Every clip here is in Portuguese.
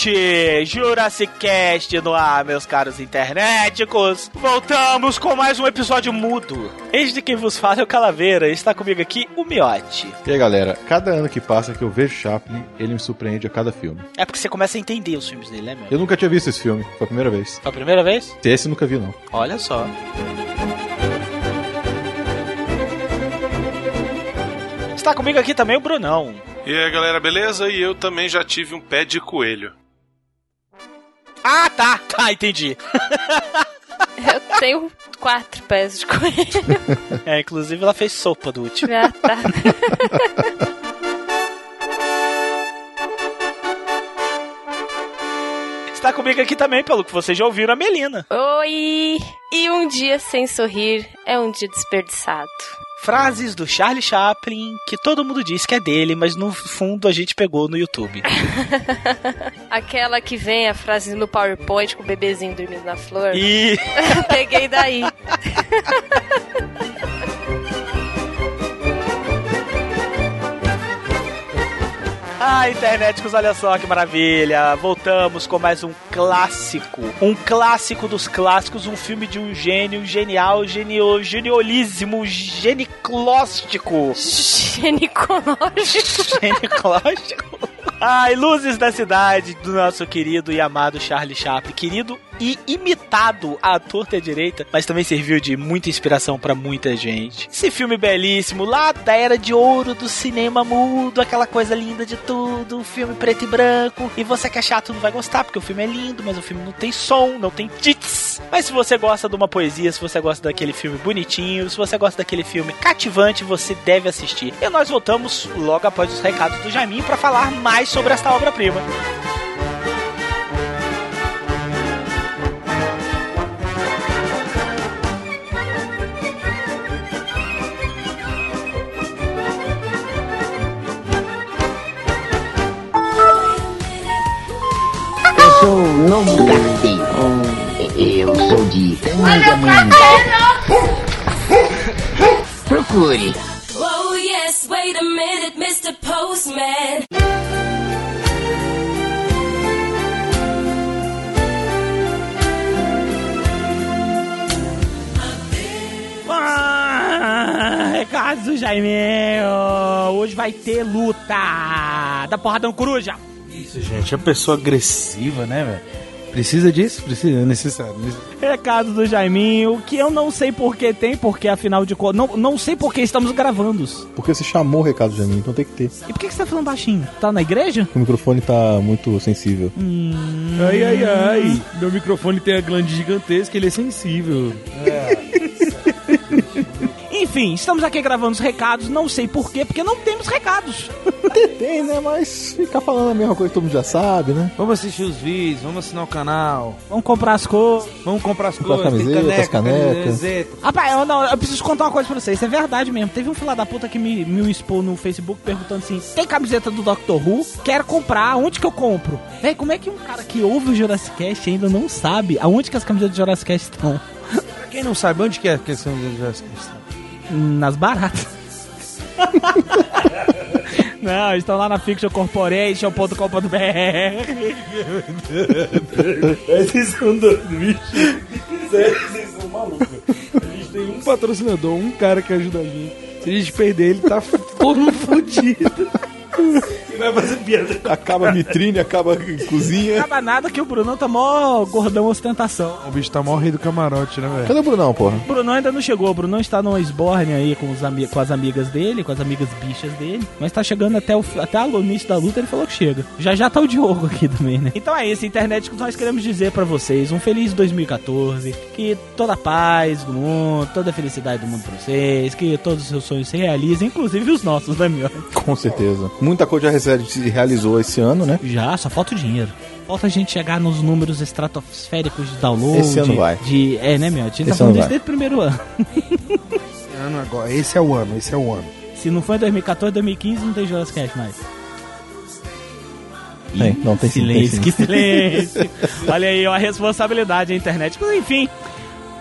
internet! Jurassic Cast no ar, meus caros internéticos! Voltamos com mais um episódio mudo. Este quem vos fala é o Calaveira, e está comigo aqui o Miote. E aí, galera, cada ano que passa que eu vejo Chaplin, ele me surpreende a cada filme. É porque você começa a entender os filmes dele, né, meu? Eu nunca tinha visto esse filme, foi a primeira vez. Foi a primeira vez? Esse eu nunca vi, não. Olha só. Está comigo aqui também o Brunão. E aí, galera, beleza? E eu também já tive um pé de coelho. Ah, tá, tá, entendi. Eu tenho quatro pés de coelho. É, inclusive ela fez sopa do último. Ah, tá. Está comigo aqui também, pelo que vocês já ouviram, a Melina. Oi! E um dia sem sorrir é um dia desperdiçado. Frases do Charlie Chaplin que todo mundo diz que é dele, mas no fundo a gente pegou no YouTube. Aquela que vem a frase no PowerPoint com o bebezinho dormindo na flor. E Peguei daí. Ah, internéticos, olha só que maravilha! Voltamos com mais um clássico. Um clássico dos clássicos, um filme de um gênio genial, genio, geniolíssimo, geniclóstico. Ginecológico. Geniclóstico. Ai, luzes da cidade do nosso querido e amado Charlie Chaplin. Querido e imitado ator à direita, mas também serviu de muita inspiração pra muita gente. Esse filme belíssimo, lá da era de ouro do cinema mudo, aquela coisa linda de tudo, um filme preto e branco. E você que é chato não vai gostar, porque o filme é lindo, mas o filme não tem som, não tem tits. Mas se você gosta de uma poesia, se você gosta daquele filme bonitinho, se você gosta daquele filme cativante, você deve assistir. E nós voltamos logo após os recados do Jamin para falar mais sobre esta obra-prima. Novo carteiro. Eu sou de Tangamanga. Procure. Oh yes, wait a minute, Mr. Postman. Ah, recados do Jaiminho! Hoje vai ter luta da Porradão Coruja! Isso, gente, é uma pessoa agressiva, né, velho? Precisa disso? Precisa, é necessário. Recado do Jaiminho, que eu não sei por que tem, porque afinal de contas. Não, não sei por que estamos gravando. Porque você chamou o recado de mim, então tem que ter. E por que que você tá falando baixinho? Tá na igreja? O microfone tá muito sensível. Ai, ai, ai. Meu microfone tem a glande gigantesca, ele é sensível. Enfim, estamos aqui gravando os recados, não sei por quê, porque não temos recados. Tem, né? Mas ficar falando a mesma coisa que todo mundo já sabe, né? Vamos assistir os vídeos, vamos assinar o canal, Vamos comprar as coisas. vamos comprar as Comprar coisas, tem camisetas, canecas. camiseta. Rapaz, eu, não, eu preciso contar uma coisa pra vocês, isso é verdade mesmo. Teve um filho da puta que me, me expôs no Facebook perguntando assim: tem camiseta do Doctor Who? Quero comprar, onde que eu compro? Véi, como é que um cara que ouve o Jurassic Cast ainda não sabe aonde que as camisetas do Jurassic Cast estão? Pra quem não sabe, onde que é a questão do Jurassic Park? Nas baratas. Não, estão lá na fictioncorporation.com.br. Esses são dois bichos. Vocês são malucos. A gente tem um patrocinador, um cara que ajuda a gente. Se a gente perder, ele tá todo fudido. vai fazer piada. Acaba a vitrine, acaba a cozinha. Acaba nada que o Brunão tá mó gordão ostentação. O bicho tá mó rei do camarote, né, velho? Cadê o Brunão, porra? O Brunão ainda não chegou. O Brunão está no esborne aí com, os ami- com as amigas dele, com as amigas bichas dele. Mas tá chegando até o, até o início da luta, ele falou que chega. Já já tá o Diogo aqui também, né? Então é isso, internet que nós queremos dizer pra vocês. Um feliz 2014. Que toda a paz do mundo, toda a felicidade do mundo pra vocês. Que todos os seus sonhos se realizem, inclusive os nossos, né, meu? Com certeza. Muita coisa já se realizou esse ano, né? Já, só falta o dinheiro. Falta a gente chegar nos números estratosféricos de download. Esse ano vai. De, é, né, meu? A gente tá Esse falando isso vai. desde o primeiro ano. Esse ano agora. Esse é o ano, esse é o ano. Se não foi em 2014, 2015 não tem Jurassic Cast mais. Tem, não, tem sim, tem silêncio, sim. que silêncio. Olha aí, ó, a responsabilidade da internet. Mas enfim,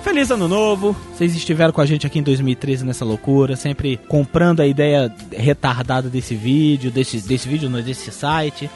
feliz ano novo. Vocês estiveram com a gente aqui em 2013 nessa loucura, sempre comprando a ideia retardada desse vídeo, desse, desse vídeo, desse site.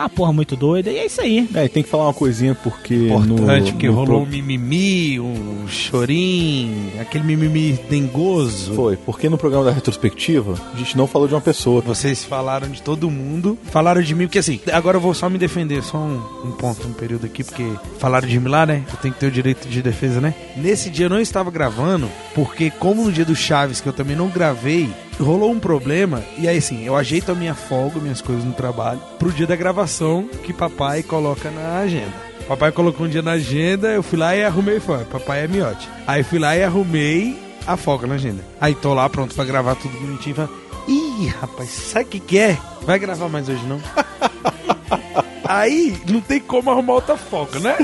Uma porra muito doida. E é isso aí. É, e tem que falar uma coisinha porque. Importante, no, porque no rolou um pro- mimimi, um chorim, aquele mimimi dengoso. Foi, porque no programa da retrospectiva a gente não falou de uma pessoa. Vocês falaram de todo mundo, falaram de mim, porque assim, agora eu vou só me defender, só um, um ponto, um período aqui, porque falaram de mim lá, né? Eu tenho que ter o direito de defesa, né? Nesse dia eu não estava gravando, porque como no dia do Chaves, que eu também não gravei, rolou um problema, e aí assim, eu ajeito a minha folga, minhas coisas no trabalho, pro dia da gravação que papai coloca na agenda. Papai colocou um dia na agenda, eu fui lá e arrumei, foi, papai é miote. Aí fui lá e arrumei a folga na agenda. Aí tô lá pronto pra gravar tudo bonitinho, e falo, Ih, rapaz, sabe o que, que é? Vai gravar mais hoje não? Aí não tem como arrumar outra folga, né?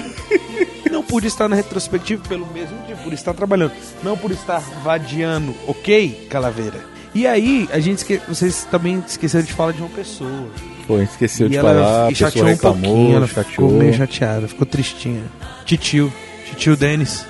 Não pude estar na retrospectiva pelo mesmo motivo, por estar trabalhando. Não por estar vadiando, ok, Calaveira? E aí, a gente esque... vocês também esqueceram de falar de uma pessoa. Foi, esqueceu e de ela falar, a e pessoa chateou um pouquinho, ela chateou. ficou meio chateada, ficou tristinha. Titio, titio Denis.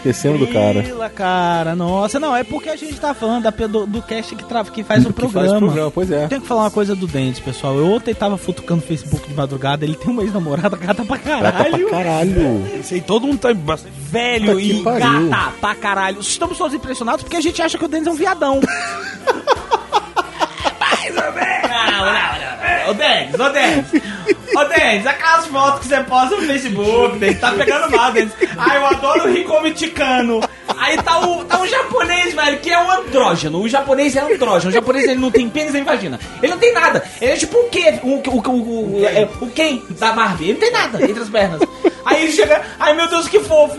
Esquecemos do cara. Cara, nossa, não, é porque a gente tá falando da, do, do cast que, tra- que faz o Que faz programa. o programa, pois é. Tenho que falar uma coisa do Dentes, pessoal. Eu ontem tava futucando o Facebook de madrugada, ele tem uma ex-namorada gata pra Gata caralho. pra caralho. Isso aí todo mundo tá bastante Velho Puta e gata pra caralho. Estamos todos impressionados porque a gente acha que o Denis é um viadão. Mais ou menos. Não, não. Ô Denis, ô Denis. Ô Denis, aquelas fotos que você posta no Facebook, Denis, tá pegando mal, Denis. Ai, eu adoro o Ricomi Ticano. Aí tá o, tá um japonês, velho, que é um andrógeno. O japonês é andrógeno. O japonês ele não tem pênis nem vagina. Ele não tem nada. Ele é tipo o quê? O, o, o, o, é, o quem da Marvel? Ele não tem nada entre as pernas. Aí ele chega, ai meu Deus, que fofo.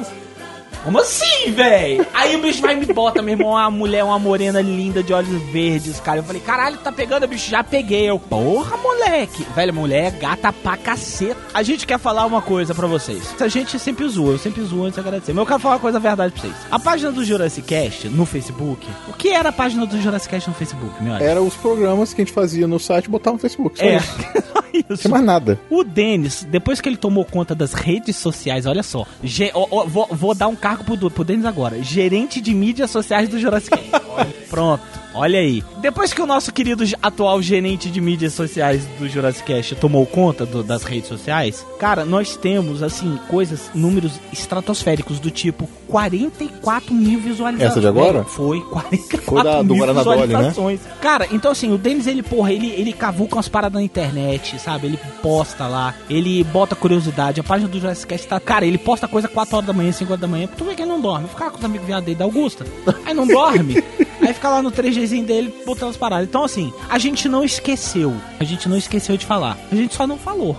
Como assim, velho? Aí o bicho vai e me bota, meu irmão, uma mulher, uma morena linda de olhos verdes, cara. Eu falei, caralho, tá pegando, bicho? Já peguei. Eu, porra, moleque. Velho, mulher é gata pra caceta. A gente quer falar uma coisa pra vocês. A gente sempre zoa, eu sempre zoo antes de agradecer. Mas eu quero falar uma coisa verdade pra vocês. A página do Jurassic Cast no Facebook. O que era a página do Jurassic Cast no Facebook, meu? Era os programas que a gente fazia no site e botava no Facebook. Só É, isso. tinha mais nada. O Denis, depois que ele tomou conta das redes sociais, olha só, ge- ó, ó, vou, vou dar um cargo pro, pro Denis agora, gerente de mídias sociais do Jurassic Cast. Pronto, olha aí. Depois que o nosso querido atual gerente de mídias sociais do Jurassic Cast tomou conta do- das redes sociais, cara, nós temos, assim, coisas, números estratosféricos do tipo 44 mil visualizações. Essa de agora? Foi, 44 Foi da- do mil né? visualizações. Cara, então assim, o Denis, ele, porra, ele, ele cavuca umas paradas na internet, sabe? Ele posta lá, ele bota curiosidade. A página do Jurassic Cast tá. Cara, ele posta coisa 4 horas da manhã, 5 horas da manhã. Tu vê que ele não dorme. Ficar com os amigos viados dele da Augusta. Aí não dorme. Aí fica lá no 3Gzinho dele botando as paradas. Então, assim, a gente não esqueceu. A gente não esqueceu de falar. A gente só não falou.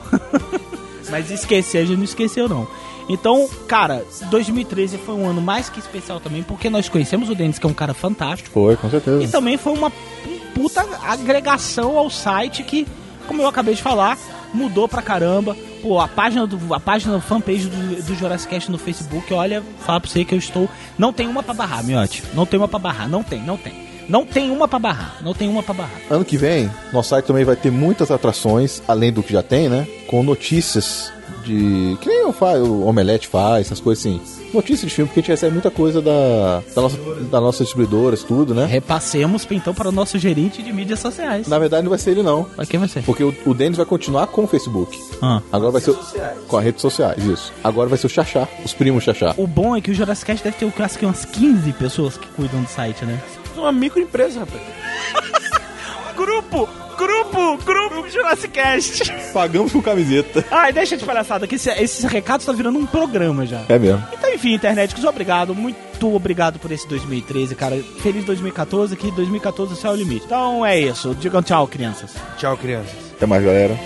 Mas esquecer, a gente não esqueceu, não. Então, cara, 2013 foi um ano mais que especial também, porque nós conhecemos o Denis, que é um cara fantástico. Foi, com certeza. E também foi uma puta agregação ao site que, como eu acabei de falar, mudou pra caramba. Pô, a página do a página fanpage do, do Jurassic Cast no Facebook, olha, fala pra você que eu estou. Não tem uma pra barrar, miote. Não tem uma pra barrar. Não tem, não tem. Não tem uma pra barrar. Não tem uma pra barrar. Ano que vem, nosso site também vai ter muitas atrações, além do que já tem, né? Com notícias de. Que nem o Omelete faz, essas coisas assim. Notícias de filme, porque a gente recebe muita coisa da, da, nossa, da nossa distribuidoras, tudo, né? Repassemos então para o nosso gerente de mídias sociais. Na verdade, não vai ser ele, não. Vai quem vai ser? Porque o, o Denis vai continuar com o Facebook. Ah. Agora vai ser. o- Com as redes sociais, isso. Agora vai ser o Xaxá, os primos Xaxá. O bom é que o Jurassic Cast deve ter acho que umas 15 pessoas que cuidam do site, né? uma microempresa, rapaz. Grupo! Grupo, grupo Jurassic Cast. Pagamos com camiseta. Ai, deixa de palhaçada, que esse, esse recado tá virando um programa já. É mesmo. Então, enfim, internet, obrigado, muito obrigado por esse 2013, cara. Feliz 2014, que 2014 é o céu é o limite. Então é isso, digam tchau, crianças. Tchau, crianças. Até mais, galera.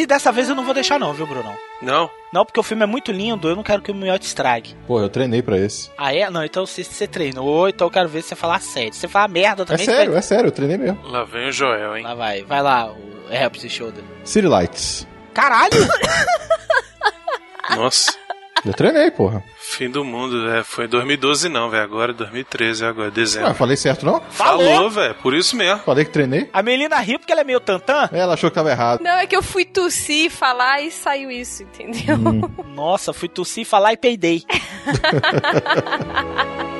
Esse dessa vez eu não vou deixar não, viu, Brunão? Não? Não, porque o filme é muito lindo, eu não quero que o Miotti estrague. Pô, eu treinei pra esse. Ah, é? Não, então se você treinou, então eu quero ver você falar sério. Se você falar merda É também... sério, você é sério, eu treinei mesmo. Lá vem o Joel, hein? vai... Lá vai, vai lá, o Helps Shoulder. City Lights. Caralho! Nossa, Eu treinei, porra. fim do mundo, velho. Foi em 2012 não, velho. Agora é 2013, agora, Ah, dezembro. falei certo não? Falou, velho. Por isso mesmo. Falei que treinei? A Melina riu porque ela é meio tantã. Ela achou que tava errado. Não, é que eu fui tossir, falar e saiu isso, entendeu? Nossa, fui tossir, falar e peidei.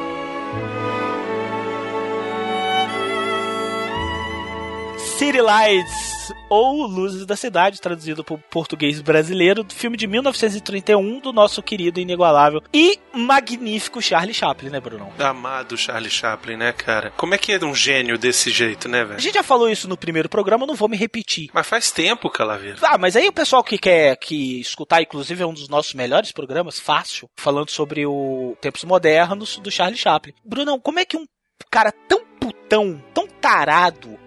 City Lights, ou Luzes da Cidade, traduzido para o português brasileiro, do filme de 1931 do nosso querido, inigualável e magnífico Charlie Chaplin, né, Brunão? Amado Charlie Chaplin, né, cara? Como é que é um gênio desse jeito, né, A velho? gente já falou isso no primeiro programa, não vou me repetir. Mas faz tempo, Calaveira. Ah, mas aí o pessoal que quer que escutar, inclusive é um dos nossos melhores programas, fácil, falando sobre o tempos modernos do Charlie Chaplin. Brunão, como é que um cara tão putão, tão tarado,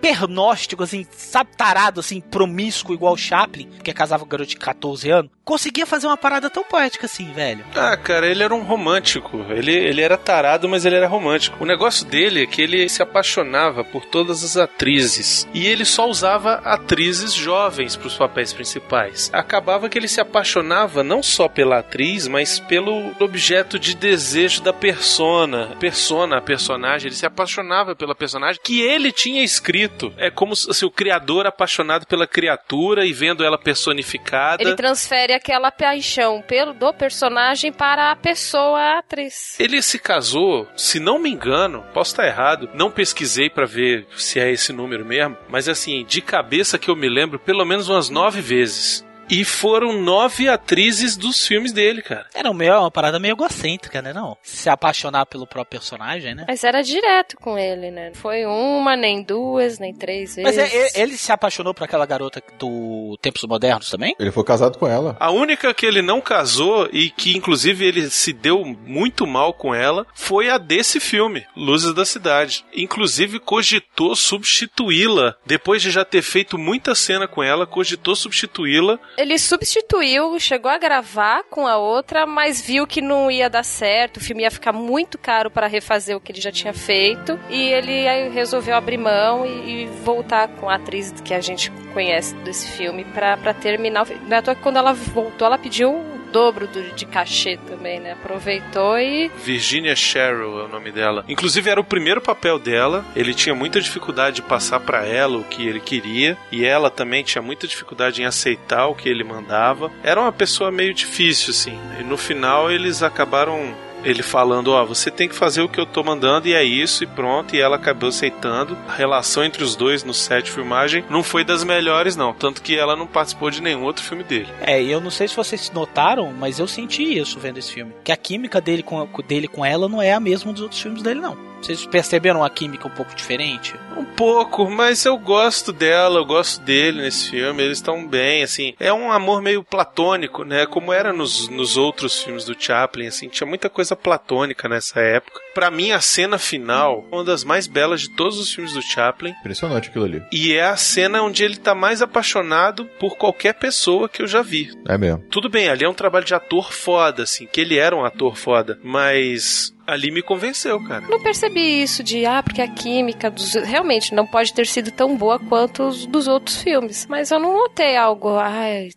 pernóstico, assim, sabe, tarado, assim, promíscuo igual o Chaplin, que casava com um garoto de 14 anos, conseguia fazer uma parada tão poética assim, velho? Ah, cara, ele era um romântico. Ele, ele era tarado, mas ele era romântico. O negócio dele é que ele se apaixonava por todas as atrizes. E ele só usava atrizes jovens para os papéis principais. Acabava que ele se apaixonava não só pela atriz, mas pelo objeto de desejo da persona. Persona, a personagem. Ele se apaixonava pela personagem que ele tinha escrito. É como se assim, o criador apaixonado pela criatura e vendo ela personificada. Ele transfere aquela paixão pelo do personagem para a pessoa, a atriz. Ele se casou, se não me engano, posso estar errado, não pesquisei pra ver se é esse número mesmo, mas assim, de cabeça que eu me lembro, pelo menos umas nove vezes. E foram nove atrizes dos filmes dele, cara. Era meio, uma parada meio egocêntrica, né, não? Se apaixonar pelo próprio personagem, né? Mas era direto com ele, né? Não Foi uma, nem duas, nem três vezes. Mas é- ele se apaixonou por aquela garota do Tempos Modernos também? Ele foi casado com ela. A única que ele não casou e que inclusive ele se deu muito mal com ela foi a desse filme, Luzes da Cidade. Inclusive cogitou substituí-la depois de já ter feito muita cena com ela, cogitou substituí-la Ele substituiu, chegou a gravar com a outra, mas viu que não ia dar certo, o filme ia ficar muito caro para refazer o que ele já tinha feito, e ele resolveu abrir mão e, e voltar com a atriz que a gente conhece desse filme pra terminar. Não é toa que quando ela voltou, ela pediu dobro do- de cachê também, né? Aproveitou e Virginia Sherrill é o nome dela. Inclusive era o primeiro papel dela. Ele tinha muita dificuldade de passar pra ela o que ele queria e ela também tinha muita dificuldade em aceitar o que ele mandava. Era uma pessoa meio difícil assim. E no final eles acabaram ele falando, ó, você tem que fazer o que eu tô mandando e é isso e pronto, e ela acabou aceitando. A relação entre os dois no set de filmagem não foi das melhores não, tanto que ela não participou de nenhum outro filme dele. É, e eu não sei se vocês notaram, mas eu senti isso vendo esse filme. Que a química dele com, dele com ela não é a mesma dos outros filmes dele, não. Vocês perceberam a química um pouco diferente? Um pouco, mas eu gosto dela, eu gosto dele nesse filme, eles estão bem, assim. É um amor meio platônico, né? Como era nos, nos outros filmes do Chaplin, assim, tinha muita coisa platônica nessa época. Pra mim, a cena final, uma das mais belas de todos os filmes do Chaplin. Impressionante aquilo ali. E é a cena onde ele tá mais apaixonado por qualquer pessoa que eu já vi. É mesmo. Tudo bem, ali é um trabalho de ator foda, assim, que ele era um ator foda, mas ali me convenceu, cara. não percebi isso de, ah, porque a química dos, realmente não pode ter sido tão boa quanto os dos outros filmes. Mas eu não notei algo, ai,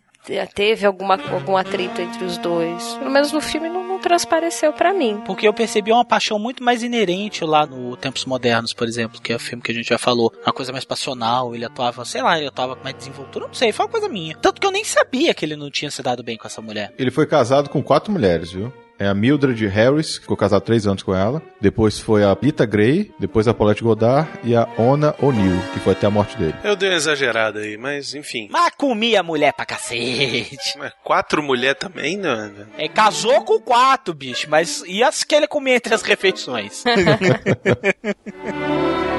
teve alguma, algum atrito entre os dois. Pelo menos no filme não, não transpareceu para mim. Porque eu percebi uma paixão muito mais inerente lá no Tempos Modernos, por exemplo, que é o filme que a gente já falou. Uma coisa mais passional, ele atuava, sei lá, ele atuava com mais desenvoltura, não sei, foi uma coisa minha. Tanto que eu nem sabia que ele não tinha se dado bem com essa mulher. Ele foi casado com quatro mulheres, viu? É a Mildred Harris, que ficou casado três anos com ela. Depois foi a Rita Gray, depois a Paulette Godard e a Ona O'Neill, que foi até a morte dele. Eu dei uma exagerada aí, mas enfim. Mas comia mulher pra cacete. Mas quatro mulheres também, né? É, casou com quatro, bicho, mas e as que ele comia entre as refeições?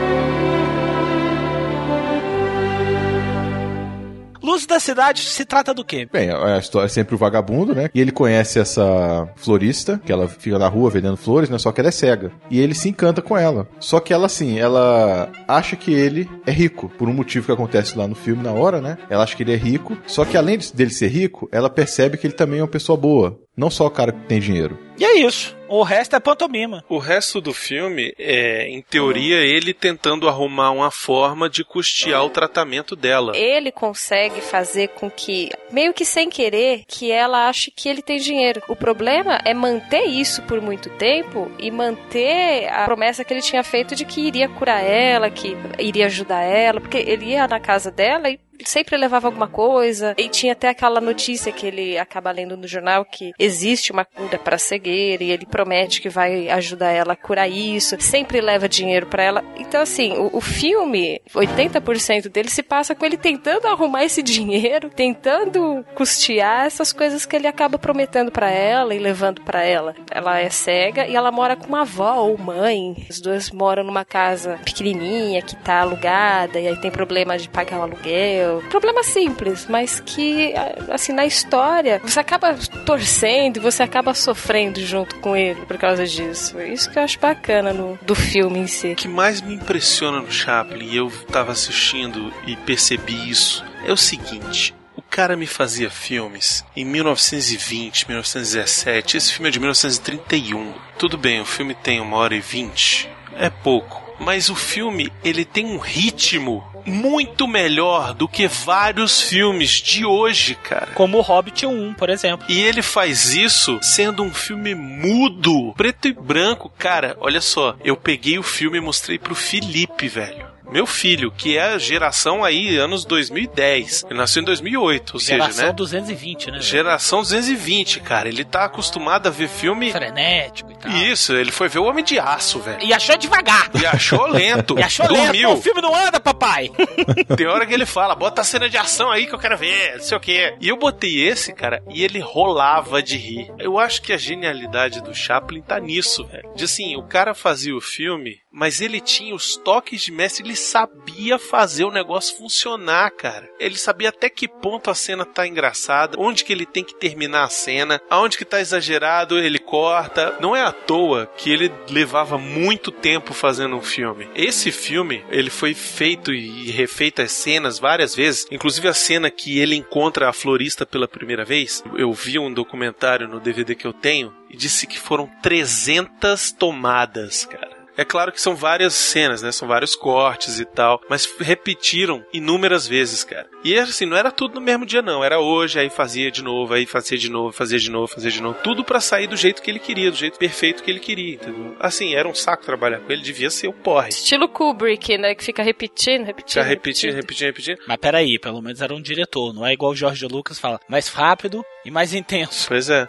Luz da Cidade se trata do quê? Bem, a história é sempre o vagabundo, né? E ele conhece essa florista, que ela fica na rua vendendo flores, né? Só que ela é cega. E ele se encanta com ela. Só que ela, assim, ela acha que ele é rico, por um motivo que acontece lá no filme na hora, né? Ela acha que ele é rico, só que além dele ser rico, ela percebe que ele também é uma pessoa boa. Não só o cara que tem dinheiro. E é isso. O resto é pantomima. O resto do filme é, em teoria, ele tentando arrumar uma forma de custear o tratamento dela. Ele consegue fazer com que, meio que sem querer, que ela ache que ele tem dinheiro. O problema é manter isso por muito tempo e manter a promessa que ele tinha feito de que iria curar ela, que iria ajudar ela, porque ele ia na casa dela e sempre levava alguma coisa. E tinha até aquela notícia que ele acaba lendo no jornal que existe uma cura para cegueira e ele promete que vai ajudar ela a curar isso. Sempre leva dinheiro para ela. Então, assim, o, o filme, 80% dele se passa com ele tentando arrumar esse dinheiro, tentando custear essas coisas que ele acaba prometendo para ela e levando para ela. Ela é cega e ela mora com uma avó ou mãe. As duas moram numa casa pequenininha que tá alugada e aí tem problema de pagar o aluguel Problema simples, mas que, assim, na história, você acaba torcendo você acaba sofrendo junto com ele por causa disso. Isso que eu acho bacana no, do filme em si. O que mais me impressiona no Chaplin, e eu tava assistindo e percebi isso, é o seguinte. O cara me fazia filmes em 1920, 1917. Esse filme é de 1931. Tudo bem, o filme tem uma hora e vinte. É pouco mas o filme ele tem um ritmo muito melhor do que vários filmes de hoje, cara. Como o Hobbit 1, por exemplo. E ele faz isso sendo um filme mudo, preto e branco. Cara, olha só, eu peguei o filme e mostrei pro Felipe, velho meu filho, que é a geração aí, anos 2010. Ele nasceu em 2008, ou Geração seja, né? 220, né? Geração 220, cara. Ele tá acostumado a ver filme. Frenético e tal. Isso, ele foi ver o Homem de Aço, velho. E achou devagar. E achou lento. E achou lento. O filme não anda, papai. Tem hora que ele fala, bota a cena de ação aí que eu quero ver, não sei o quê. E eu botei esse, cara, e ele rolava de rir. Eu acho que a genialidade do Chaplin tá nisso, velho. De assim, o cara fazia o filme, mas ele tinha os toques de mestre, ele sabia fazer o negócio funcionar, cara. Ele sabia até que ponto a cena tá engraçada, onde que ele tem que terminar a cena, aonde que tá exagerado, ele corta. Não é à toa que ele levava muito tempo fazendo um filme. Esse filme, ele foi feito e refeito as cenas várias vezes, inclusive a cena que ele encontra a florista pela primeira vez. Eu vi um documentário no DVD que eu tenho e disse que foram 300 tomadas, cara. É claro que são várias cenas, né? São vários cortes e tal, mas repetiram inúmeras vezes, cara. E assim, não era tudo no mesmo dia não, era hoje, aí fazia de novo, aí fazia de novo, fazia de novo, fazia de novo, tudo para sair do jeito que ele queria, do jeito perfeito que ele queria, entendeu? Assim, era um saco trabalhar com ele, devia ser o porre. Estilo Kubrick, né? Que fica repetindo, repetindo. Fica repetindo, repetindo, repetindo. Mas peraí, pelo menos era um diretor, não é igual o Jorge Lucas fala, mais rápido e mais intenso. Pois é.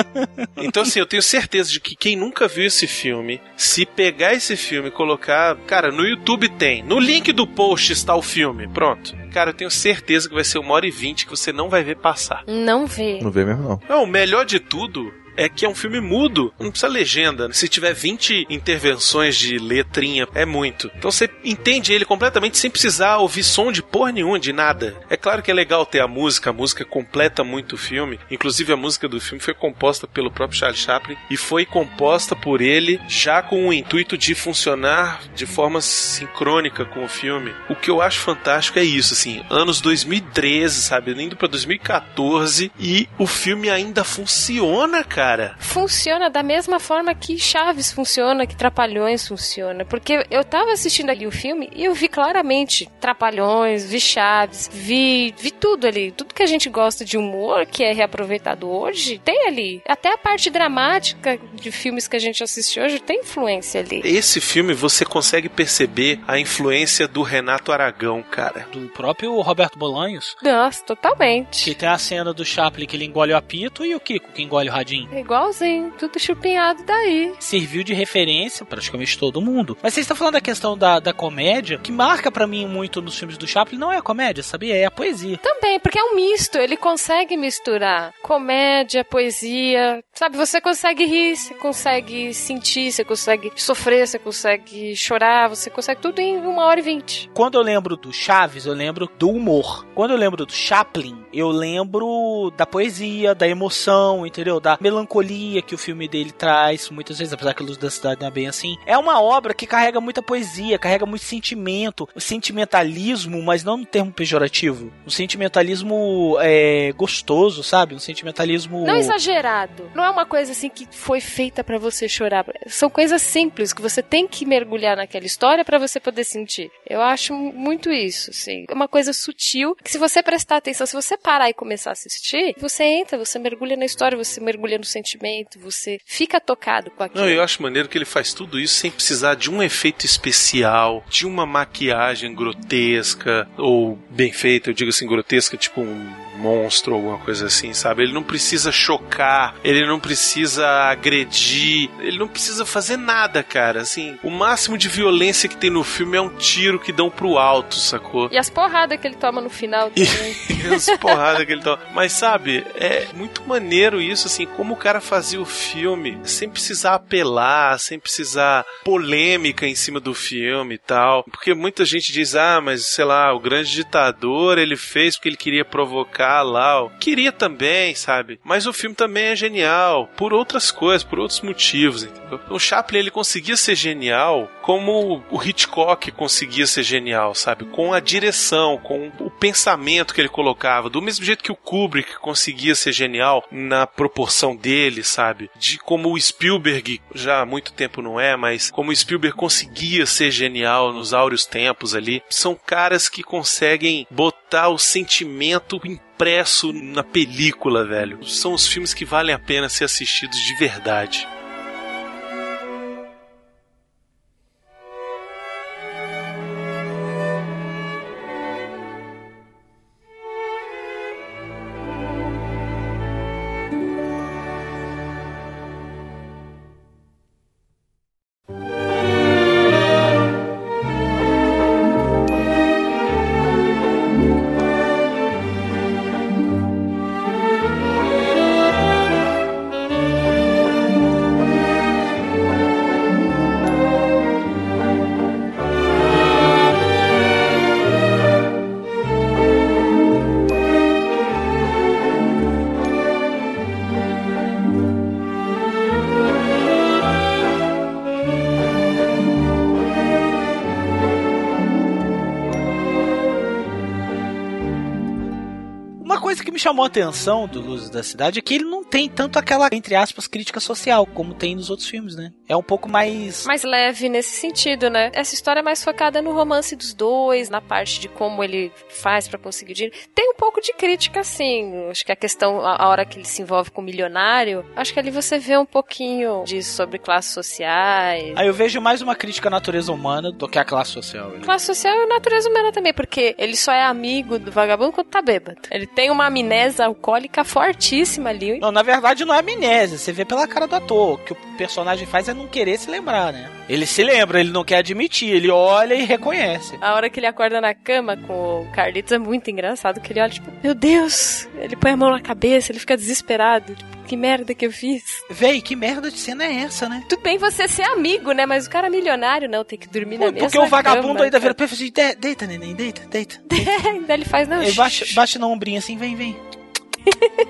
então assim, eu tenho certeza de que quem nunca viu esse filme, se pegar esse filme e colocar, cara, no YouTube tem, no link do post está o filme, pronto. Cara, eu tenho certeza que vai ser uma hora e vinte que você não vai ver passar. Não vê. Não vê mesmo, não. Não, o melhor de tudo é que é um filme mudo. Não precisa legenda. Se tiver 20 intervenções de letrinha, é muito. Então você entende ele completamente sem precisar ouvir som de porra nenhuma, de nada. É claro que é legal ter a música, a música completa muito o filme. Inclusive a música do filme foi composta pelo próprio Charlie Chaplin e foi composta por ele já com o intuito de funcionar de forma sincrônica com o filme. O que eu acho fantástico é isso, assim, anos 2013, sabe, indo para 2014 e o filme ainda funciona, cara cara. Funciona da mesma forma que Chaves funciona, que Trapalhões funciona. Porque eu tava assistindo ali o filme e eu vi claramente Trapalhões, vi Chaves, vi, vi tudo ali. Tudo que a gente gosta de humor, que é reaproveitado hoje, tem ali. Até a parte dramática de filmes que a gente assiste hoje tem influência ali. Esse filme você consegue perceber a influência do Renato Aragão, cara. Do próprio Roberto Bolanhos. Nossa, totalmente. Que tem a cena do Chaplin que ele engole o apito e o Kiko que engole o radinho. É igualzinho, tudo chupinhado daí. Serviu de referência praticamente todo mundo. Mas vocês estão falando da questão da, da comédia, que marca pra mim muito nos filmes do Chaplin, não é a comédia, sabia? É a poesia. Também, porque é um misto, ele consegue misturar comédia, poesia, sabe? Você consegue rir, você consegue sentir, você consegue sofrer, você consegue chorar, você consegue tudo em uma hora e vinte. Quando eu lembro do Chaves, eu lembro do humor. Quando eu lembro do Chaplin, eu lembro da poesia, da emoção, entendeu? Da melancolia que o filme dele traz, muitas vezes, apesar que a Luz da Cidade não é bem assim. É uma obra que carrega muita poesia, carrega muito sentimento, sentimentalismo, mas não no termo pejorativo. Um sentimentalismo é, gostoso, sabe? Um sentimentalismo. Não exagerado. Não é uma coisa assim que foi feita pra você chorar. São coisas simples que você tem que mergulhar naquela história pra você poder sentir. Eu acho muito isso, assim. É uma coisa sutil que se você prestar atenção, se você parar e começar a assistir, você entra, você mergulha na história, você mergulha no sentimento, você fica tocado com aquilo. Não, eu acho maneiro que ele faz tudo isso sem precisar de um efeito especial, de uma maquiagem grotesca, ou bem feita, eu digo assim, grotesca, tipo um monstro, alguma coisa assim, sabe? Ele não precisa chocar, ele não precisa agredir, ele não precisa fazer nada, cara. Assim, o máximo de violência que tem no filme é um tiro que dão pro alto, sacou? E as porradas que ele toma no final também. E as porradas que ele toma. Mas sabe, é muito maneiro isso, assim, como o cara fazia o filme sem precisar apelar, sem precisar polêmica em cima do filme e tal. Porque muita gente diz, ah, mas sei lá, o grande ditador ele fez porque ele queria provocar lá. ó. Queria também, sabe? Mas o filme também é genial por outras coisas, por outros motivos, entendeu? O Chaplin ele conseguia ser genial como o Hitchcock conseguia ser genial, sabe? Com a direção, com o pensamento que ele colocava, do mesmo jeito que o Kubrick conseguia ser genial na proporção dele, sabe? De como o Spielberg já há muito tempo não é, mas como o Spielberg conseguia ser genial nos áureos tempos ali, são caras que conseguem botar o sentimento impresso na película, velho. São os filmes que valem a pena ser assistidos de verdade. Chamou a atenção do Luzes da Cidade é que ele tem tanto aquela, entre aspas, crítica social, como tem nos outros filmes, né? É um pouco mais. mais leve nesse sentido, né? Essa história é mais focada no romance dos dois, na parte de como ele faz pra conseguir dinheiro. Tem um pouco de crítica, sim. Acho que a questão, a a hora que ele se envolve com o milionário, acho que ali você vê um pouquinho disso sobre classes sociais. Aí eu vejo mais uma crítica à natureza humana do que à classe social. né? Classe social e natureza humana também, porque ele só é amigo do vagabundo quando tá bêbado. Ele tem uma amnésia alcoólica fortíssima ali. Não, na verdade não é amnésia, você vê pela cara do ator. O que o personagem faz é não querer se lembrar, né? Ele se lembra, ele não quer admitir, ele olha e reconhece. A hora que ele acorda na cama com o Carlitos é muito engraçado, que ele olha, tipo, meu Deus! Ele põe a mão na cabeça, ele fica desesperado. Tipo, que merda que eu fiz. Véi, que merda de cena é essa, né? Tudo bem você ser amigo, né? Mas o cara milionário não, tem que dormir na mesma Porque o vagabundo cama, ainda vira pra ele e assim, "De- deita, neném, deita, deita. Ainda ele faz, não. Ele bate, bate na ombrinha assim, vem, vem.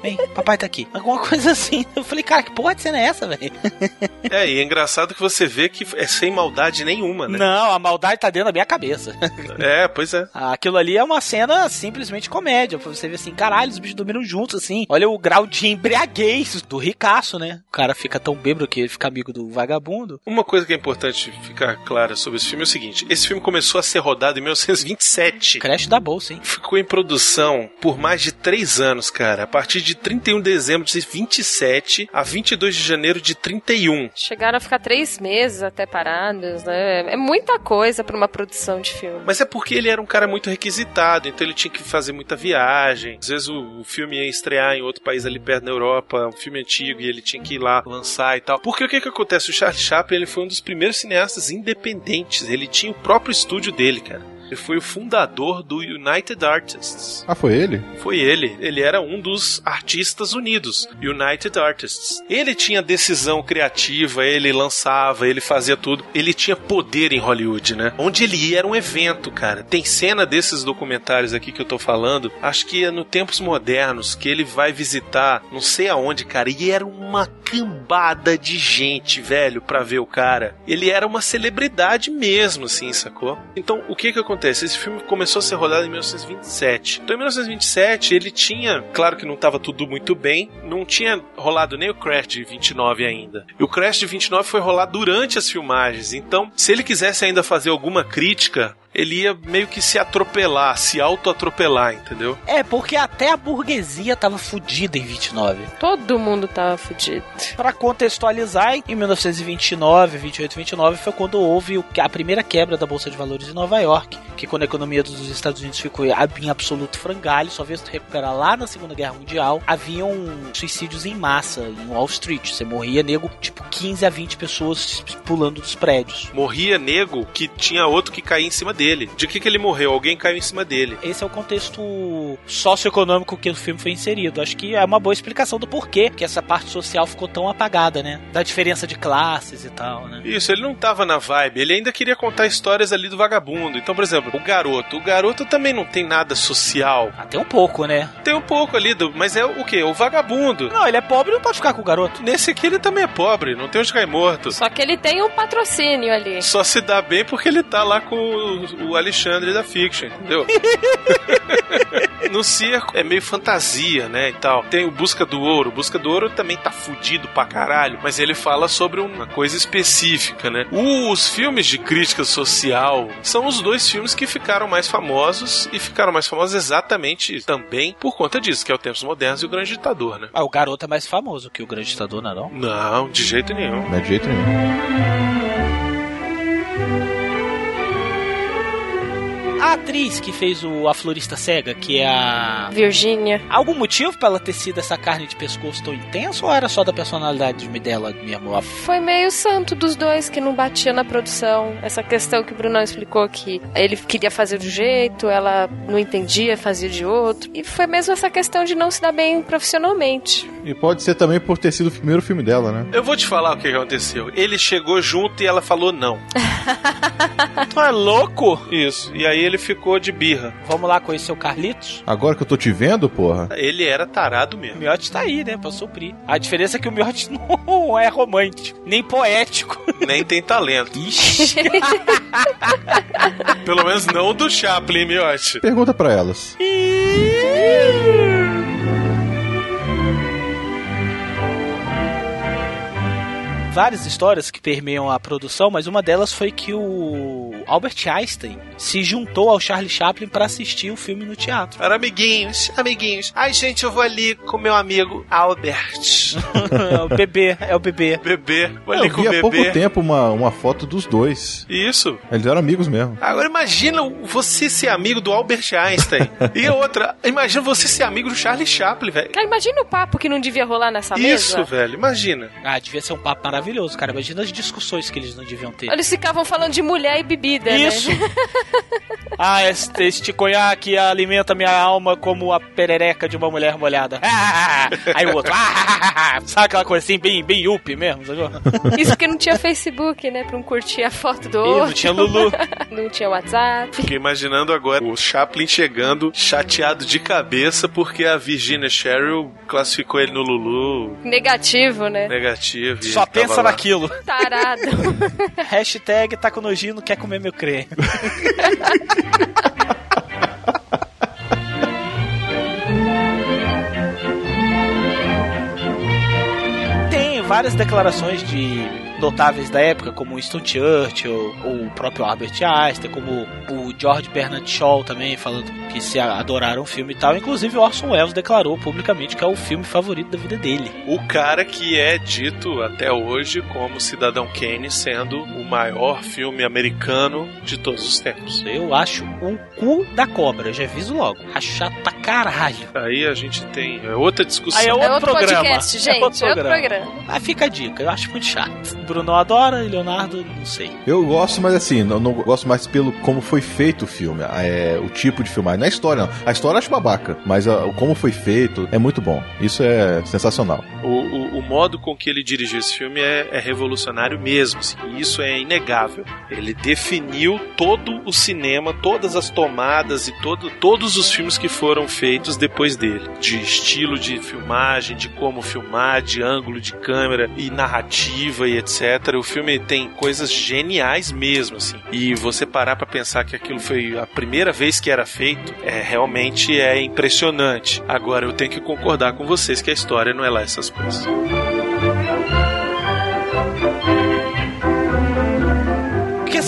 Vem, papai tá aqui. Alguma coisa assim. Eu falei, cara, que porra de cena é essa, velho? É, e é engraçado que você vê que é sem maldade nenhuma, né? Não, a maldade tá dentro da minha cabeça. É, pois é. Aquilo ali é uma cena simplesmente comédia. Você ver assim, caralho, os bichos dormiram juntos, assim. Olha o grau de embriaguez do ricaço, né? O cara fica tão bêbado que ele fica amigo do vagabundo. Uma coisa que é importante ficar clara sobre esse filme é o seguinte: esse filme começou a ser rodado em 1927. Creche da bolsa, hein? Ficou em produção por mais de três anos, cara. A partir de 31 de dezembro de 27 a 22 de janeiro de 31. Chegaram a ficar três meses até parados, né? É muita coisa pra uma produção de filme. Mas é porque ele era um cara muito requisitado, então ele tinha que fazer muita viagem. Às vezes o, o filme ia estrear em outro país ali perto da Europa, um filme antigo, e ele tinha que ir lá lançar e tal. Porque o que que acontece? O Charlie Chaplin ele foi um dos primeiros cineastas independentes. Ele tinha o próprio estúdio dele, cara. Ele foi o fundador do United Artists. Ah, foi ele? Foi ele. Ele era um dos artistas unidos, United Artists. Ele tinha decisão criativa, ele lançava, ele fazia tudo. Ele tinha poder em Hollywood, né? Onde ele ia era um evento, cara. Tem cena desses documentários aqui que eu tô falando, acho que é no Tempos Modernos, que ele vai visitar, não sei aonde, cara, e era uma cambada de gente, velho, pra ver o cara. Ele era uma celebridade mesmo, assim, sacou? Então, o que que acontece? Esse filme começou a ser rodado em 1927. Então, em 1927, ele tinha, claro que não estava tudo muito bem, não tinha rolado nem o Crash de 29 ainda. E o Crash de 29 foi rolado durante as filmagens. Então, se ele quisesse ainda fazer alguma crítica, ele ia meio que se atropelar, se auto-atropelar, entendeu? É, porque até a burguesia tava fudida em 29. Todo mundo tava fudido. Pra contextualizar, em 1929, 28, 29 foi quando houve a primeira quebra da Bolsa de Valores em Nova York, que quando a economia dos Estados Unidos ficou em absoluto frangalho, só veio se recuperar lá na Segunda Guerra Mundial, haviam suicídios em massa em Wall Street. Você morria, nego, tipo 15 a 20 pessoas pulando dos prédios. Morria nego que tinha outro que caía em cima dele. De que que ele morreu? Alguém caiu em cima dele. Esse é o contexto socioeconômico que o filme foi inserido. Acho que é uma boa explicação do porquê que essa parte social ficou tão apagada, né? Da diferença de classes e tal, né? Isso, ele não tava na vibe, ele ainda queria contar histórias ali do vagabundo. Então, por exemplo, o garoto. O garoto também não tem nada social. Até um pouco, né? Tem um pouco ali, do, mas é o quê? O vagabundo. Não, ele é pobre e não pode ficar com o garoto. Nesse aqui ele também é pobre, não tem onde cair morto. Só que ele tem um patrocínio ali. Só se dá bem porque ele tá lá com o, Alexandre da Fiction, entendeu? no circo é meio fantasia, né, e tal. Tem o Busca do Ouro. O Busca do Ouro também tá fudido pra caralho, mas ele fala sobre uma coisa específica, né? Os filmes de crítica social são os dois filmes que ficaram mais famosos e ficaram mais famosos exatamente também por conta disso, que é o Tempos Modernos e o Grande Ditador, né? Ah, o garoto é mais famoso que o grande ditador, não é não? Não, de jeito nenhum. Não é de jeito nenhum. A atriz que fez o A Florista Cega, que é a. Virgínia. Algum motivo pra ela ter sido essa carne de pescoço tão intensa ou era só da personalidade dela mesmo? A- Foi meio santo dos dois que não batia na produção. Essa questão que o Brunão explicou que ele queria fazer de um jeito, ela não entendia, fazia de outro. E foi mesmo essa questão de não se dar bem profissionalmente. E pode ser também por ter sido o primeiro filme dela, né? Eu vou te falar o que aconteceu. Ele chegou junto e ela falou não. Tu é louco? Isso. E aí ele ficou de birra. Vamos lá conhecer o Carlitos? Agora que eu tô te vendo, porra. Ele era tarado O mesmo. Miotti tá aí, né? Pra suprir. A diferença é que o Miotti não é romântico, nem poético. Nem tem talento. Ixi. Pelo menos não do Chaplin, Miotti. Pergunta pra elas. Várias histórias que permeiam a produção, mas uma delas foi que o Albert Einstein se juntou ao Charlie Chaplin pra assistir o filme no teatro. Para amiguinhos, amiguinhos. Ai, gente, eu vou ali com meu amigo Albert. É o bebê, é o bebê. bebê. Vou ali Eu com vi o há pouco bebê. tempo uma, uma foto dos dois. Isso. Eles eram amigos mesmo. Agora imagina você ser amigo do Albert Einstein. e outra, imagina você ser amigo do Charlie Chaplin, velho. Cara, imagina o papo que não devia rolar nessa Isso, mesa. velho, imagina. Ah, devia ser um papo maravilhoso, cara. Imagina as discussões que eles não deviam ter. Eles ficavam falando de mulher e bebida, Isso. né? Ah, este, este conhaque alimenta minha alma como a perereca de uma mulher molhada. Aí o outro, sabe aquela coisa assim, bem, bem up mesmo, sacou? Isso que não tinha Facebook, né? Pra não curtir a foto do outro. não tinha Lulu. não tinha WhatsApp. Fiquei imaginando agora o Chaplin chegando chateado de cabeça porque a Virginia Cheryl classificou ele no Lulu Negativo, né? negativo. Só ele tava pensa lá. naquilo. Tarado. Hashtag taco nojinho quer comer meu creme. Tem várias declarações de notáveis da época, como Winston Churchill, ou o próprio Albert Einstein, como o George Bernard Shaw também, falando que se adoraram o filme e tal. Inclusive, Orson Welles declarou publicamente que é o filme favorito da vida dele. O cara que é dito até hoje como Cidadão Kane sendo o maior filme americano de todos os tempos. Eu acho o cu da cobra, já aviso logo. Acho chato pra caralho. Aí a gente tem é outra discussão. Aí é É outro, outro programa. podcast, gente. É outro programa. Aí fica a dica, eu acho muito chato. Bruno adora, e Leonardo, não sei. Eu gosto, mas assim, não, não gosto mais pelo como foi feito o filme, é, o tipo de filmagem. Não é história, não. A história eu acho babaca, mas a- o como foi feito é muito bom. Isso é sensacional. O, o, o modo com que ele dirigiu esse filme é, é revolucionário mesmo, assim, e isso é inegável. Ele definiu todo o cinema, todas as tomadas e todo, todos os filmes que foram feitos depois dele, de estilo de filmagem, de como filmar, de ângulo de câmera e narrativa e etc. O filme tem coisas geniais mesmo, assim. E você parar pra pensar que aquilo foi a primeira vez que era feito, é realmente é impressionante. Agora eu tenho que concordar com vocês que a história não é lá essas coisas.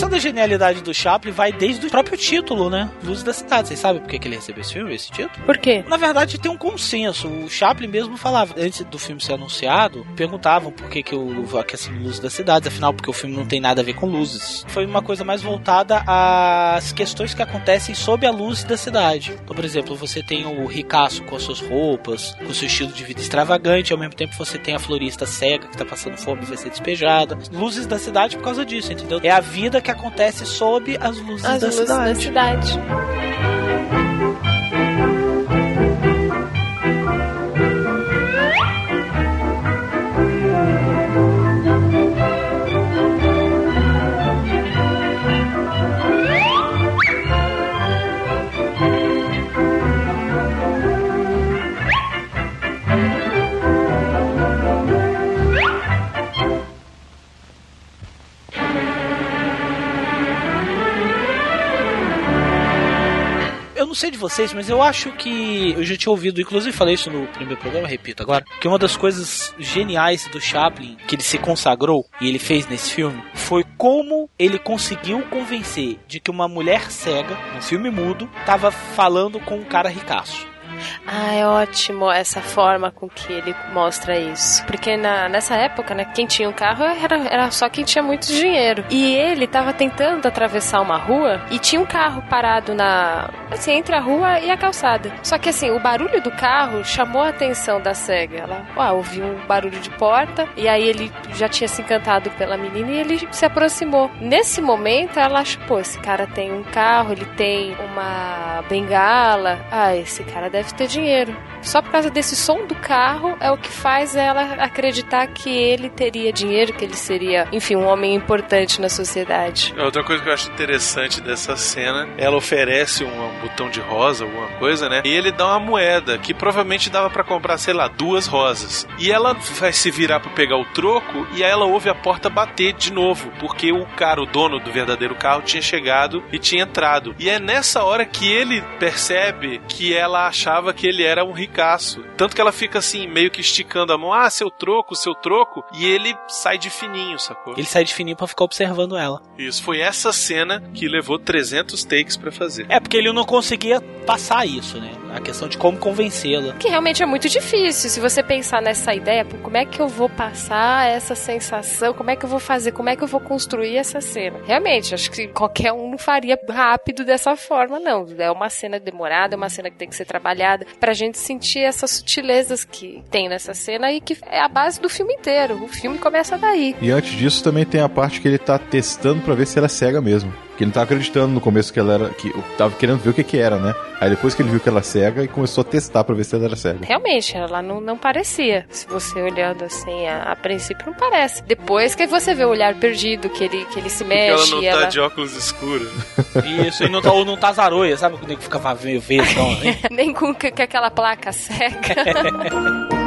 Questão da genialidade do Chaplin vai desde o próprio título, né? Luz da Cidade. Vocês sabem por que que ele recebeu esse filme, esse título? Por quê? Na verdade, tem um consenso. O Chaplin mesmo falava, antes do filme ser anunciado, perguntavam por que, que o a questão de luz das cidades, afinal, porque o filme não tem nada a ver com luzes. Foi uma coisa mais voltada às questões que acontecem sob a luz da cidade. Então, por exemplo, você tem o ricaço com as suas roupas, com seu estilo de vida extravagante, ao mesmo tempo você tem a florista cega que tá passando fome e vai ser despejada. Luzes da cidade por causa disso, entendeu? É a vida que acontece sob as luzes, As da, luzes cidade. da cidade. Sei de vocês, mas eu acho que eu já tinha ouvido, inclusive falei isso no primeiro programa, repito agora, que uma das coisas geniais do Chaplin que ele se consagrou e ele fez nesse filme foi como ele conseguiu convencer de que uma mulher cega, no filme mudo, tava falando com um cara ricaço. Ah, é ótimo essa forma com que ele mostra isso. Porque na, nessa época, né, quem tinha um carro era, era só quem tinha muito dinheiro. E ele tava tentando atravessar uma rua e tinha um carro parado na. assim, entre a rua e a calçada. Só que assim, o barulho do carro chamou a atenção da cega. Ela ouviu um barulho de porta e aí ele já tinha se encantado pela menina e ele se aproximou. Nesse momento, ela achou, pô, esse cara tem um carro, ele tem uma bengala. Ah, esse cara deve ter dinheiro. Só por causa desse som do carro é o que faz ela acreditar que ele teria dinheiro, que ele seria, enfim, um homem importante na sociedade. Outra coisa que eu acho interessante dessa cena, ela oferece um, botão de rosa, alguma coisa, né? E ele dá uma moeda que provavelmente dava pra comprar, sei lá, duas rosas. E ela vai se virar pra pegar o troco e aí ela ouve a porta bater de novo, porque o cara, o dono do verdadeiro carro, tinha chegado e tinha entrado. E é nessa hora que ele percebe que ela achava que ele era um ricaço. Tanto que ela fica assim, meio que esticando a mão, ah, seu troco, seu troco, e ele sai de fininho, sacou? Ele sai de fininho pra ficar observando ela. Isso foi essa cena que levou 300 takes pra fazer. É porque ele não conseguia passar isso, né? A questão de como convencê-la. Que realmente é muito difícil. Se você pensar nessa ideia, pô, como é que eu vou passar essa sensação? Como é que eu vou fazer? Como é que eu vou construir essa cena? Realmente, acho que qualquer um não faria rápido dessa forma, não. É uma cena demorada, é uma cena que tem que ser trabalhada pra gente sentir essas sutilezas que tem nessa cena e que é a base do filme inteiro. O filme começa daí. E antes disso também tem a parte que ele tá testando pra ver se ela é cega mesmo. Que ele não tava acreditando no começo que ela era. que tava querendo ver o que que era, né? Aí depois que ele viu que ela é cega e começou a testar pra ver se ela era cega. Realmente, ela não, não parecia. Se você olhando assim, a, a princípio não parece. Depois que você vê o olhar perdido, que ele, que ele se Porque mexe. ela não e tá ela... de óculos escuros. Isso, e não, tá- ou não tá zaroia, sabe? Quando ele ficava meio vesgão, assim. Nem com, que- com aquela placa seca.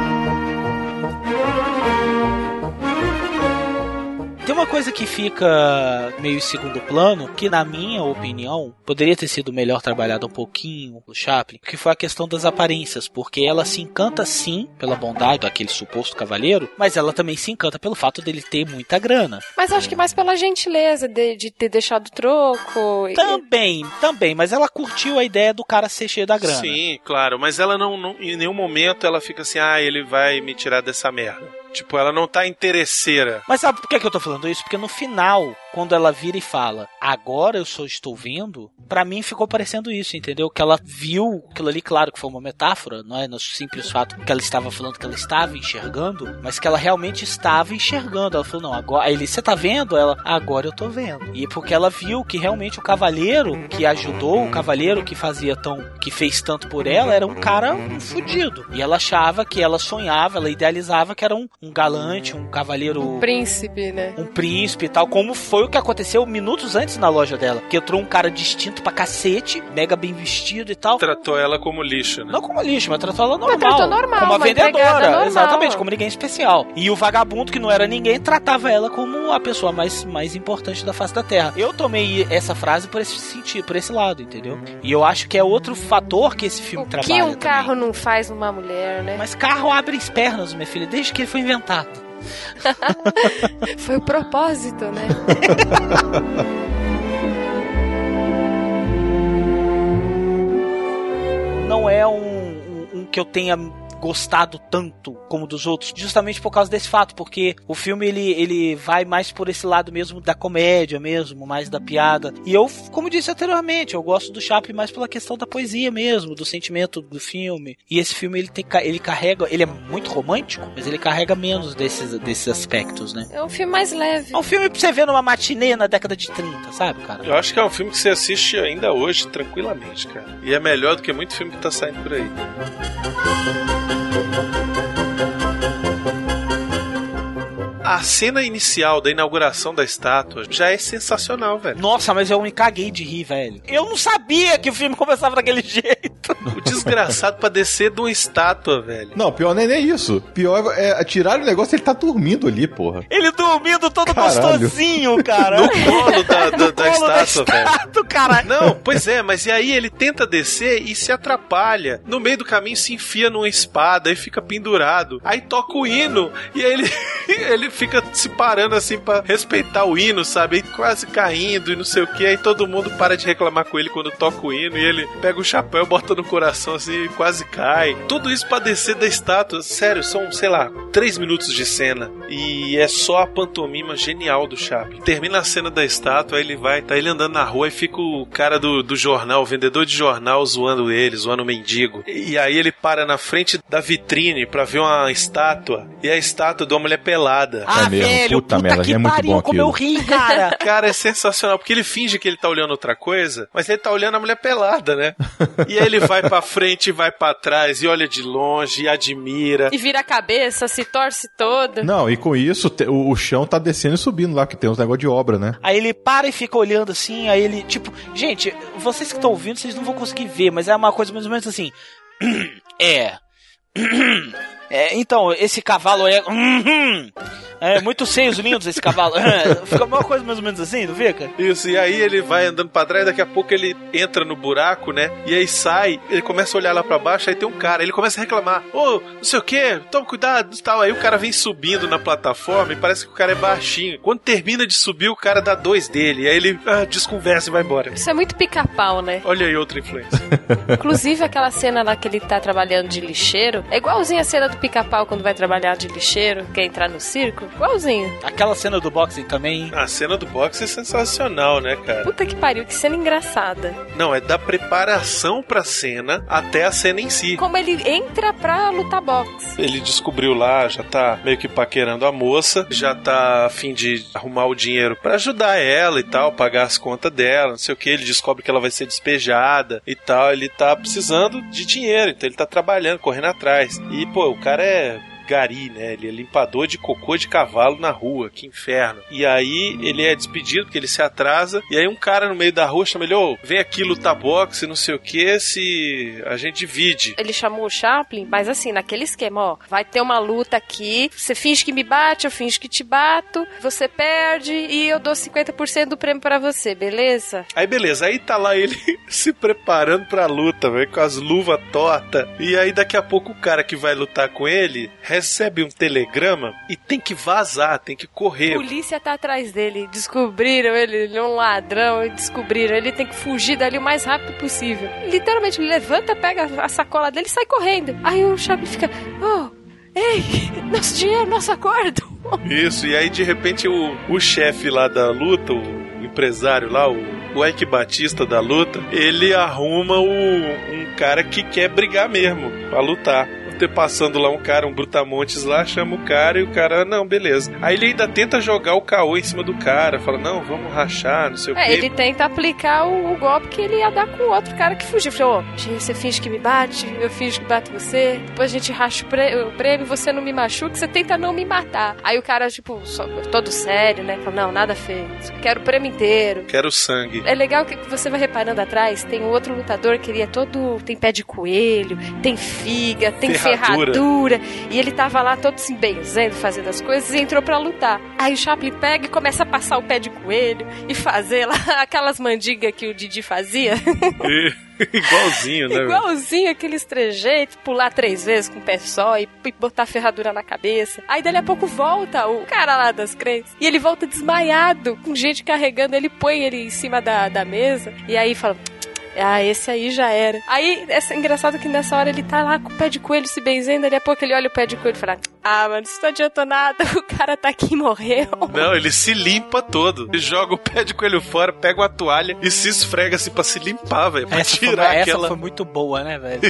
Tem uma coisa que fica meio em segundo plano, que na minha opinião, poderia ter sido melhor trabalhado um pouquinho o Chaplin, que foi a questão das aparências, porque ela se encanta sim pela bondade daquele suposto cavaleiro, mas ela também se encanta pelo fato dele ter muita grana. Mas acho que mais pela gentileza de, de ter deixado o troco. e- Também, também, mas ela curtiu a ideia do cara ser cheio da grana. Sim, claro, mas ela não, não- em nenhum momento ela fica assim, ah, ele vai me tirar dessa merda. Tipo, ela não tá interesseira. Mas sabe por que, que eu tô falando isso? Porque no final, quando ela vira e fala, agora eu só estou vendo, pra mim ficou parecendo isso, entendeu? Que ela viu aquilo ali, claro que foi uma metáfora, não é no simples fato que ela estava falando que ela estava enxergando, mas que ela realmente estava enxergando. Ela falou, não, agora. Aí ele, você tá vendo? Ela, agora eu tô vendo. E porque ela viu que realmente o cavaleiro que ajudou, o cavaleiro que fazia tão. que fez tanto por ela, era um cara um fudido. E ela achava que ela sonhava, ela idealizava que era um, um galante, um cavaleiro Príncipe, né? um príncipe e tal, como foi o que aconteceu minutos antes na loja dela. Que entrou um cara distinto pra cacete, mega bem vestido e tal. Tratou ela como lixo, né? Não como lixo, mas tratou ela normal. tratou normal, como uma, uma vendedora. normal. Exatamente, como ninguém especial. E o vagabundo, que não era ninguém, tratava ela como a pessoa mais, mais importante da face da Terra. Eu tomei essa frase por esse sentido, por esse lado, entendeu? E eu acho que é outro fator que esse filme O trabalha. que um também. carro não faz numa mulher, né? Mas carro abre as pernas, minha filha, desde que ele foi inventado. Foi o propósito, né? não é um, um- um que eu tenha gostado tanto como dos outros, justamente por causa desse fato, porque o filme ele, ele vai mais por esse lado mesmo da comédia mesmo, mais da piada. E eu, como disse anteriormente, eu gosto do Chaplin mais pela questão da poesia mesmo, do sentimento do filme. E esse filme ele tem ele carrega, ele é muito romântico, mas ele carrega menos desses desses aspectos, né? É um filme mais leve. É um filme pra você ver numa matinê na década de 30, sabe, cara? Eu acho que é um filme que você assiste ainda hoje, tranquilamente, cara. E é melhor do que muito filme que tá saindo por aí. Música A cena inicial da inauguração da estátua já é sensacional, velho. Nossa, mas eu me caguei de rir, velho. Eu não sabia que o filme começava daquele jeito. O desgraçado pra descer de uma estátua, velho. Não, pior não é nem isso. Pior é tirar o negócio ele tá dormindo ali, porra. Ele dormindo todo Caralho. gostosinho, cara. No colo da, da, No da colo da estátua, velho. estátua, cara. Não, pois é, mas e aí ele tenta descer e se atrapalha. No meio do caminho se enfia numa espada e fica pendurado. Aí toca o hino e aí ele, ele fica se parando assim pra respeitar o hino, sabe? Aí quase caindo e não sei o que. Aí todo mundo para de reclamar com ele quando toca o hino e ele pega o chapéu, bota no coração assim e quase cai. Tudo isso pra descer da estátua. Sério, são, sei lá, três minutos de cena. E é só a pantomima genial do Chaplin. Termina a cena da estátua, aí ele vai, tá ele andando na rua e fica o cara do, do jornal, o vendedor de jornal, zoando ele, zoando o mendigo. E aí ele para na frente da vitrine pra ver uma estátua. E a estátua de uma mulher pelada. Ah, É mesmo, velho, puta puta, merda, que é muito pariu, bom como eu ri, cara. Cara, é sensacional, porque ele finge que ele tá olhando outra coisa, mas ele tá olhando a mulher pelada, né? E aí ele vai pra frente, vai pra trás, e olha de longe, e admira. E vira a cabeça, se torce todo. Não, e com isso o, o chão tá descendo e subindo lá, que tem uns negócios de obra, né? Aí ele para e fica olhando assim, aí ele, tipo, gente, vocês que estão ouvindo, vocês não vão conseguir ver, mas é uma coisa mais ou menos assim. É. É, então, esse cavalo é. É muito seios lindos esse cavalo. Fica uma coisa mais ou menos assim, não fica? Isso, e aí ele vai andando pra trás, daqui a pouco ele entra no buraco, né? E aí sai, ele começa a olhar lá pra baixo, aí tem um cara, ele começa a reclamar: Ô, não sei o que, toma cuidado e tal. Aí o cara vem subindo na plataforma e parece que o cara é baixinho. Quando termina de subir, o cara dá dois dele. E aí ele ah, desconversa e vai embora. Isso é muito pica-pau, né? Olha aí outra influência. Inclusive aquela cena lá que ele tá trabalhando de lixeiro é igualzinha a cena do do pica-pau quando vai trabalhar de lixeiro, quer entrar no circo. Igualzinho. Aquela cena do boxing também. A cena do boxe é sensacional, né, cara? Puta que pariu, que cena engraçada. Não, é da preparação pra cena até a cena em si. Como ele entra pra lutar boxe. Ele descobriu lá, já tá meio que paquerando a moça, já tá a fim de arrumar o dinheiro pra ajudar ela e tal, pagar as contas dela, não sei o que. Ele descobre que ela vai ser despejada e tal. Ele tá precisando de dinheiro, então ele tá trabalhando, correndo atrás. E, pô, o cara é gari, né? Ele é limpador de cocô de cavalo na rua, que inferno. E aí ele é despedido porque ele se atrasa. E aí um cara no meio da rua chama ele, ô, vem aqui lutar boxe, não sei o que, se a gente divide. Ele chamou o Chaplin, mas assim, naquele esquema, ó, vai ter uma luta aqui, você finge que me bate, eu finge que te bato, você perde e eu dou 50% do prêmio pra você, beleza? Aí beleza, aí tá lá ele se preparando pra luta, velho, com as luvas tortas. E aí daqui a pouco o cara que vai lutar com ele recebe um telegrama e tem que vazar, tem que correr. Polícia tá atrás dele, descobriram ele, ele é um ladrão, descobriram, ele tem que fugir dali o mais rápido possível. Literalmente, ele levanta, pega a sacola dele e sai correndo. Aí o Chaplin fica, oh, ei, nosso dinheiro, nosso acordo. Isso, e aí de repente o, o chefe lá da luta, o empresário lá, o o Ike Batista da luta, ele arruma o, um cara que quer brigar mesmo, pra lutar. Ter passando lá um cara, um brutamontes lá, chama o cara e o cara, não, beleza. Aí ele ainda tenta jogar o caô em cima do cara, fala, não, vamos rachar, não sei o É, quê. ele tenta aplicar o, o golpe que ele ia dar com o outro cara que fugiu. Falou, gente, você finge que me bate, eu finge que bato você, depois a gente racha o prê- o prêmio, você não me machuca, você tenta não me matar. Aí o cara, tipo, só- todo sério, né? Fala, não, nada feito, quero o prêmio inteiro. Quero sangue. É legal que você vai reparando atrás, tem um outro lutador que ele é todo. tem pé de coelho, tem figa, tem Ferradura. ferradura. E ele tava lá todo se benzendo, fazendo as coisas e entrou pra lutar. Aí o Chaplin pega e começa a passar o pé de coelho e fazer lá aquelas mandigas que o Didi fazia. Igualzinho, né? Igualzinho aqueles trejeitos, pular três vezes com o pé só e, e botar ferradura na cabeça. Aí dali a pouco volta o cara lá das crentes. E ele volta desmaiado, com gente carregando. Ele põe ele em cima da, da mesa e aí fala. Ah, esse aí já era. Aí, é engraçado que nessa hora ele tá lá com o pé de coelho se benzendo, dali a pouco ele olha o pé de coelho e fala: Ah, mano, isso não adiantou nada, o cara tá aqui e morreu. Não, ele se limpa todo. Ele joga o pé de coelho fora, pega uma toalha e se esfrega assim pra se limpar, velho. Pra Essa, foi, tirar essa aquela. foi muito boa, né, velho?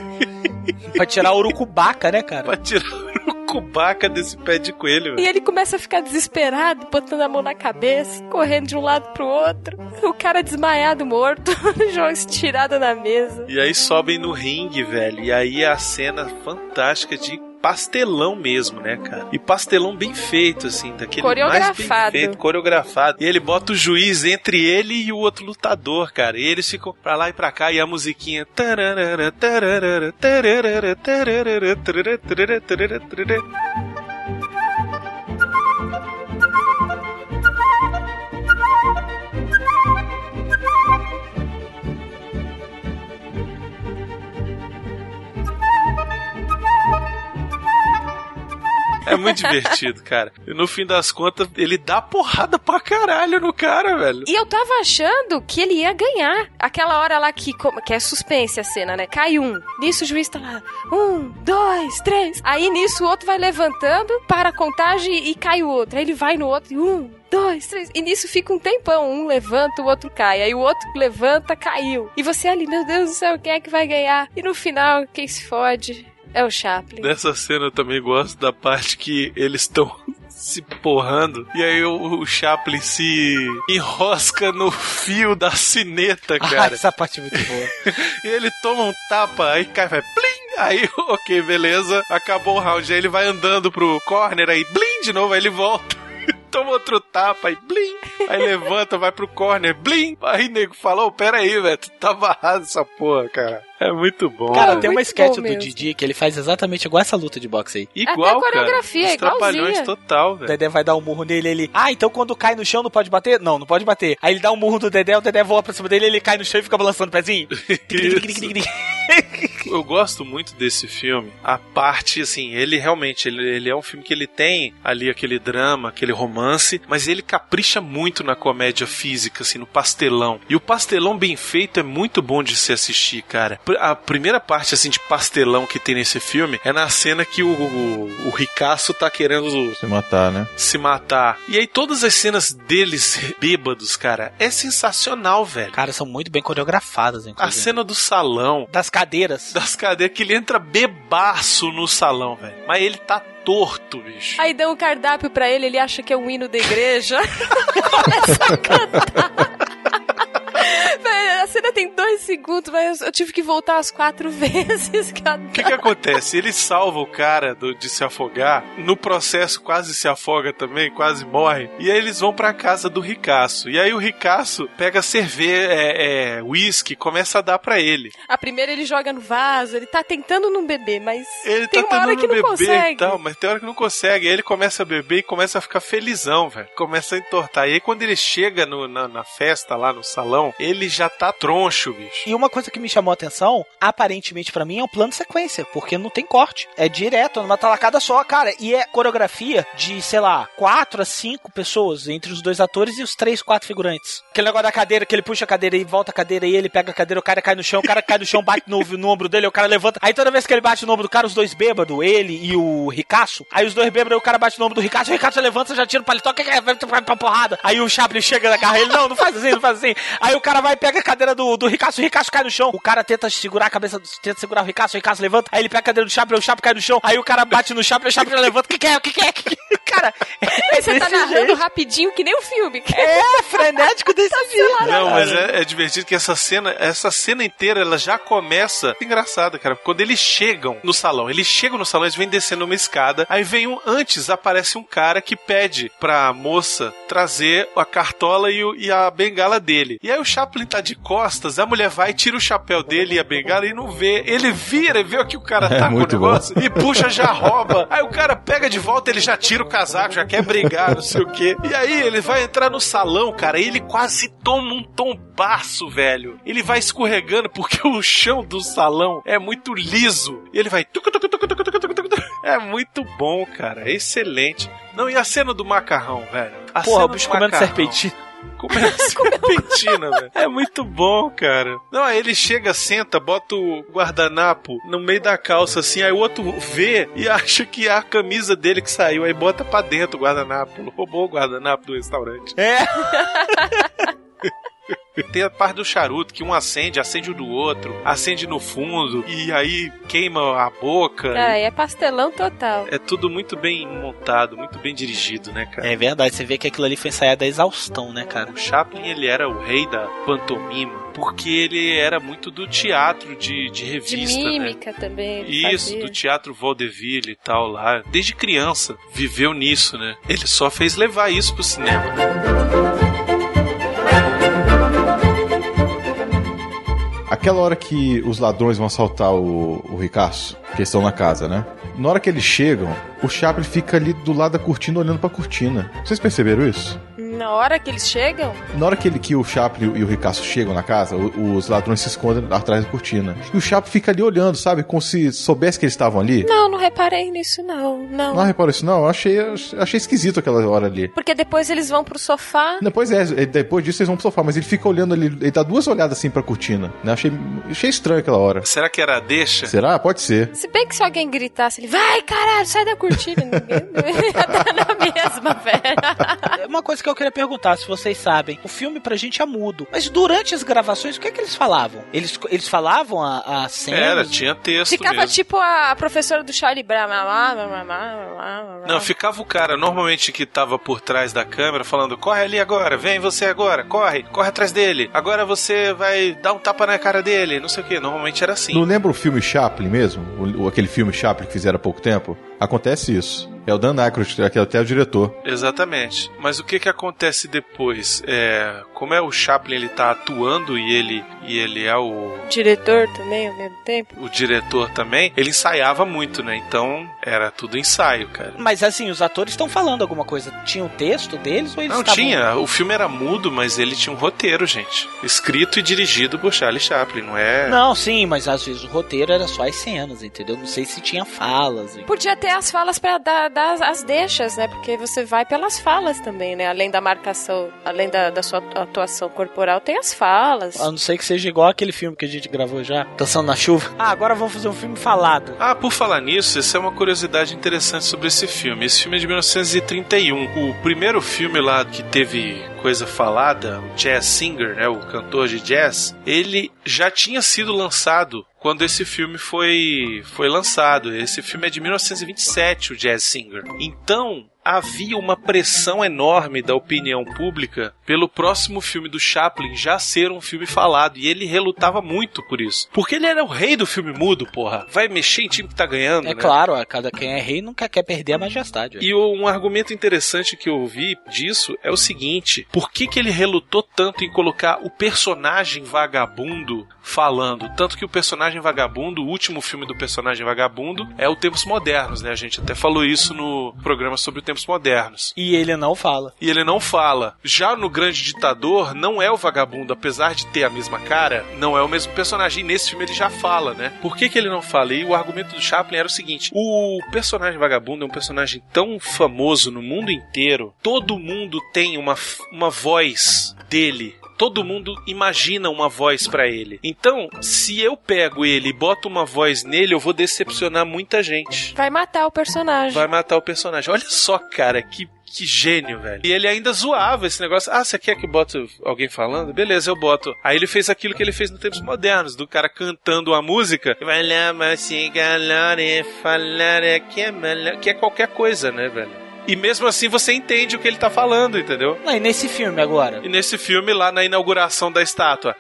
pra tirar o urucubaca, né, cara? Pra tirar o cubaca desse pé de coelho, E ele começa a ficar desesperado, botando a mão na cabeça, correndo de um lado pro outro. O cara desmaiado, morto, jogo estirado na mesa. E aí sobem no ringue, velho. E aí é a cena fantástica de pastelão mesmo, né, cara? E pastelão bem feito, assim, daquele mais bem feito, coreografado. E ele bota o juiz entre ele e o outro lutador, cara. E eles ficam pra lá e pra cá e a musiquinha. tararara, tararara, tararara, tararara, tararara, tararara, tararara, tararara. É muito divertido, cara. E no fim das contas, ele dá porrada pra caralho no cara, velho. E eu tava achando que ele ia ganhar. Aquela hora lá que, que é suspense a cena, né? Cai um. Nisso o juiz tá lá. Um, dois, três. Aí nisso o outro vai levantando, para a contagem e cai o outro. Aí ele vai no outro um, dois, três. E nisso fica um tempão. Um levanta, o outro cai. Aí o outro levanta, caiu. E você ali, meu Deus do céu, quem é que vai ganhar? E no final, quem se fode é o Chaplin. Nessa cena eu também gosto da parte que eles estão se porrando e aí o, o Chaplin se enrosca no fio da sineta, Ah, cara. essa parte é muito boa. e ele toma um tapa, aí cai, vai plim! Aí, ok, beleza, acabou o round. Aí ele vai andando pro corner, aí blim de novo, aí ele volta. Toma outro tapa, aí blim. Aí levanta, vai pro corner, blim. Aí nego falou, pera aí, velho, tu tá barrado essa porra, cara. É muito bom. Cara, tem uma sketch do mesmo. Didi que ele faz exatamente igual essa luta de boxe aí. Igual, Até a coreografia, cara. Os trapalhões total, O velho. Dedé vai dar um murro nele, ele. Ah, então quando cai no chão não pode bater? Não, não pode bater. Aí ele dá um murro do Dedé, o Dedé voa pra cima dele, ele cai no chão e fica balançando o pezinho. eu gosto muito desse filme. A parte, assim, ele realmente, ele, ele é um filme que ele tem ali aquele drama, aquele romance, mas ele capricha muito na comédia física, assim, no pastelão. E o pastelão bem feito é muito bom de se assistir, cara. A primeira parte, assim, de pastelão que tem nesse filme é na cena que o, o, o Ricaço tá querendo Se matar, né? se matar. E aí todas as cenas deles bêbados, cara, é sensacional, velho. Cara, são muito bem coreografadas, A inclusive. cena do salão, Das cadeiras. Das cadeiras, que ele entra bebaço no salão, velho. Mas ele tá torto, bicho. Aí dão um cardápio pra ele, ele acha que é um hino da igreja. Começa a cantar. A cena tem dois segundos, mas eu tive que voltar as quatro vezes. O que que acontece? Ele salva o cara do- de se afogar, no processo quase se afoga também, quase morre, e aí eles vão pra casa do Ricaço. E aí o Ricaço pega cerveja, é, é, whisky, começa a dar pra ele. A primeira ele joga no vaso, ele tá tentando não beber, mas Ele tem tá uma hora que não beber consegue. e tal, mas tem hora que não consegue. Aí ele começa a beber e começa a ficar felizão, velho. Começa a entortar. E aí quando ele chega no- na, na festa lá no salão, ele já tá troncho, bicho. E uma coisa que me chamou a atenção, aparentemente pra mim, é um plano de sequência, porque não tem corte. É direto, numa talacada só, cara. E é coreografia de, sei lá, quatro a cinco pessoas, entre os dois atores e os três, quatro figurantes. Aquele negócio da cadeira, que ele puxa a cadeira e volta a cadeira e ele pega a cadeira, o cara cai no chão, o cara cai no chão, bate no, no ombro dele, o cara levanta. Aí toda vez que ele bate no ombro do cara, os dois bêbados, ele e o Ricaço, aí os dois bêbados, o cara bate no ombro do Ricaço, o Ricaço levanta, já tira o paletó, que é? Pra porrada. Aí o Chaplin chega na carro, ele, não, não faz assim, não faz assim. Aí o cara vai pega a cadeira do, do Ricaço, o Ricaço cai no chão. O cara tenta segurar a cabeça, tenta segurar o Ricaço, o Ricaço levanta, aí ele pega a cadeira do Chaplin, o Chaplin cai no chão. Aí o cara bate no Chaplin, o Chaplin levanta, o que que é, o que que é, que que é? Cara, é Você tá narrando jeito. rapidinho que nem o filme. É, frenético desse Não, mas é, é divertido que essa cena, essa cena inteira, ela já começa engraçada, cara. Quando eles chegam no salão, eles chegam no salão, eles vêm descendo uma escada, aí vem um antes aparece um cara que pede pra moça trazer a cartola e, o- e a bengala dele. E aí o Chaplin tá de costas, a mulher vai, tira o chapéu dele e a bengala e não vê. Ele vira e vê o que o cara É tá com o muito bom. negócio e puxa, já rouba. Aí o cara pega de volta, ele já tira o casaco, já quer brigar, não sei o quê. E aí ele vai entrar no salão, cara, e ele quase toma um tombaço, velho. Ele vai escorregando porque o chão do salão é muito liso. E ele vai. É muito bom, cara. É excelente. Não, e a cena do macarrão, velho? A Porra, o bicho do comendo serpentina. Comendo serpentina, velho. É muito bom, cara. Não, aí ele chega, senta, bota o guardanapo no meio da calça, assim, aí o outro vê e acha que é a camisa dele que saiu, aí bota pra dentro o guardanapo. Roubou o guardanapo do restaurante. É. Tem a parte do charuto que um acende, acende o do outro, acende no fundo e aí queima a boca. Cara, é pastelão total. É tudo muito bem montado, muito bem dirigido, né, cara? É verdade, você vê que aquilo ali foi ensaiado a exaustão, né, cara? O Chaplin, ele era o rei da pantomima, porque ele era muito do teatro de, de De revista, né? mímica também. ele Isso, fazia. do teatro vaudeville e tal lá. Desde criança, viveu nisso, né? Ele só fez levar isso pro cinema. Aquela hora que os ladrões vão assaltar o, o Ricaço, que estão na casa, né? Na hora que eles chegam, o Chaplin fica ali do lado da cortina olhando pra cortina. Vocês perceberam isso? Na hora que eles chegam, Na hora que, ele, que o Chaplin e o Ricaço chegam na casa, o- os ladrões se escondem atrás da cortina. E o Chaplin fica ali olhando, sabe? Como se soubesse que eles estavam ali. não, não reparei nisso não, não. Não reparou isso, não? Eu achei, achei esquisito aquela hora ali. Porque depois eles vão pro sofá. Depois é, depois disso eles vão pro sofá, mas ele fica olhando ali, ele dá duas olhadas assim pra cortina, né? Achei, achei estranho aquela hora. Será que era a deixa? Será? Pode ser. Se bem que se alguém gritasse, ele vai, caralho, sai da cortina. Ninguém não ia dar na mesma, velho. Uma coisa que eu queria perguntar, se vocês sabem, o filme pra gente é mudo. Mas durante as gravações, o que é que eles falavam? Eles, eles falavam a, a cena? Era, tinha texto Ficava mesmo. tipo a professora do Charlie Brown. Não, ficava o cara, normalmente que tava por trás da câmera, falando: corre ali agora, vem você agora, corre, corre atrás dele. Agora você vai dar um tapa na cara dele, não sei o que. Normalmente era assim. Não lembra o filme Chaplin mesmo? O, o- aquele filme Chaplin que fizeram há pouco tempo? Acontece isso. É o Dan Aykroyd, que é até o diretor. Exatamente. Mas o que que acontece depois? É, como é o Chaplin, ele tá atuando e ele, e ele é o, Diretor também, ao mesmo tempo. o diretor também, ele ensaiava muito, né? Então era tudo ensaio, cara. Mas assim, os atores estão falando alguma coisa. Tinha o texto deles ou eles Não estavam- tinha, o filme era mudo, mas ele tinha um roteiro, gente. Escrito e dirigido por Charlie Chaplin, não é? Não, sim, mas às vezes o roteiro era só as cenas, entendeu? Não sei se tinha falas. Podia ter as falas pra dar, dar as deixas, né? Porque você vai pelas falas também, né? Além da marcação, além da, da sua atuação corporal, tem as falas. A não ser que seja igual aquele filme que a gente gravou já, Dançando na Chuva. Ah, agora vamos fazer um filme falado. Ah, por falar nisso, essa é uma curiosidade interessante sobre esse filme. Esse filme é de 1931. O primeiro filme lá que teve coisa falada, o Jazz Singer, né, o cantor de jazz, ele já tinha sido lançado quando esse filme foi foi lançado. Esse filme é de 1927, o Jazz Singer. Então, havia uma pressão enorme da opinião pública pelo próximo filme do Chaplin já ser um filme falado. E ele relutava muito por isso. Porque ele era o rei do filme mudo, porra. Vai mexer em time que tá ganhando, É né? claro, cada quem é rei nunca quer perder a majestade. E um argumento interessante que eu ouvi disso é o seguinte: por que, que ele relutou tanto em colocar o personagem vagabundo falando? Tanto que o personagem vagabundo, o último filme do personagem vagabundo, é o Tempos Modernos, né? A gente até falou isso no programa sobre o Tempos Modernos. E ele não fala. E ele não fala. Já no Grande Ditador, não é o vagabundo, apesar de ter a mesma cara, não é o mesmo personagem. E nesse filme ele já fala, né? Por que, que ele não fala? E o argumento do Chaplin era o seguinte: o personagem vagabundo é um personagem tão famoso no mundo inteiro, todo mundo tem uma, uma voz dele. Todo mundo imagina uma voz pra ele. Então, se eu pego ele e boto uma voz nele, eu vou decepcionar muita gente. Vai matar o personagem. Vai matar o personagem. Olha só, cara, que, que gênio, velho. E ele ainda zoava esse negócio. Ah, você quer que eu bote alguém falando? Beleza, eu boto. Aí ele fez aquilo que ele fez no Tempos Modernos, do cara cantando a música. É. Que é qualquer coisa, né, velho? E mesmo assim você entende o que ele tá falando, entendeu? Não, e nesse filme agora? E nesse filme, lá na inauguração da estátua.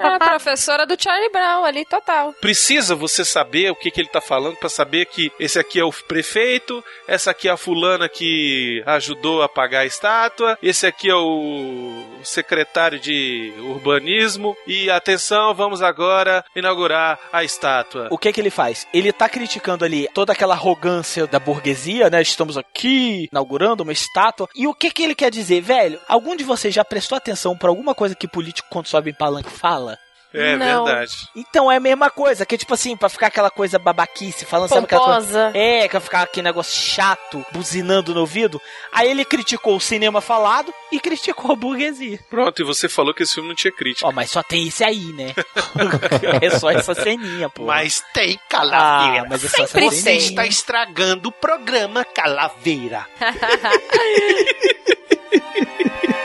A professora do Charlie Brown ali, total. Precisa você saber o que, que ele tá falando pra saber que esse aqui é o prefeito, essa aqui é a fulana que ajudou a pagar a estátua, esse aqui é o secretário de urbanismo e atenção, vamos agora inaugurar a estátua. O que que ele faz? Ele tá criticando ali toda aquela arrogância da burguesia, né? Estamos aqui inaugurando uma estátua. E o que que ele quer dizer, velho? Algum de vocês já prestou atenção pra alguma coisa que político quando sobe em palanque fala? É Não. verdade. Então é a mesma coisa, que tipo assim, pra ficar aquela coisa babaquice, falando, sabe aquela coisa? Pomposa. É, que ficar aquele negócio chato, buzinando no ouvido. Aí ele criticou o cinema falado e criticou a burguesia. Pronto, e você falou que esse filme não tinha crítica. Ó, mas só tem esse aí, né? é só essa ceninha, pô. Mas tem ah, calaveira. mas é só essa Sempre Você está estragando o programa Calaveira.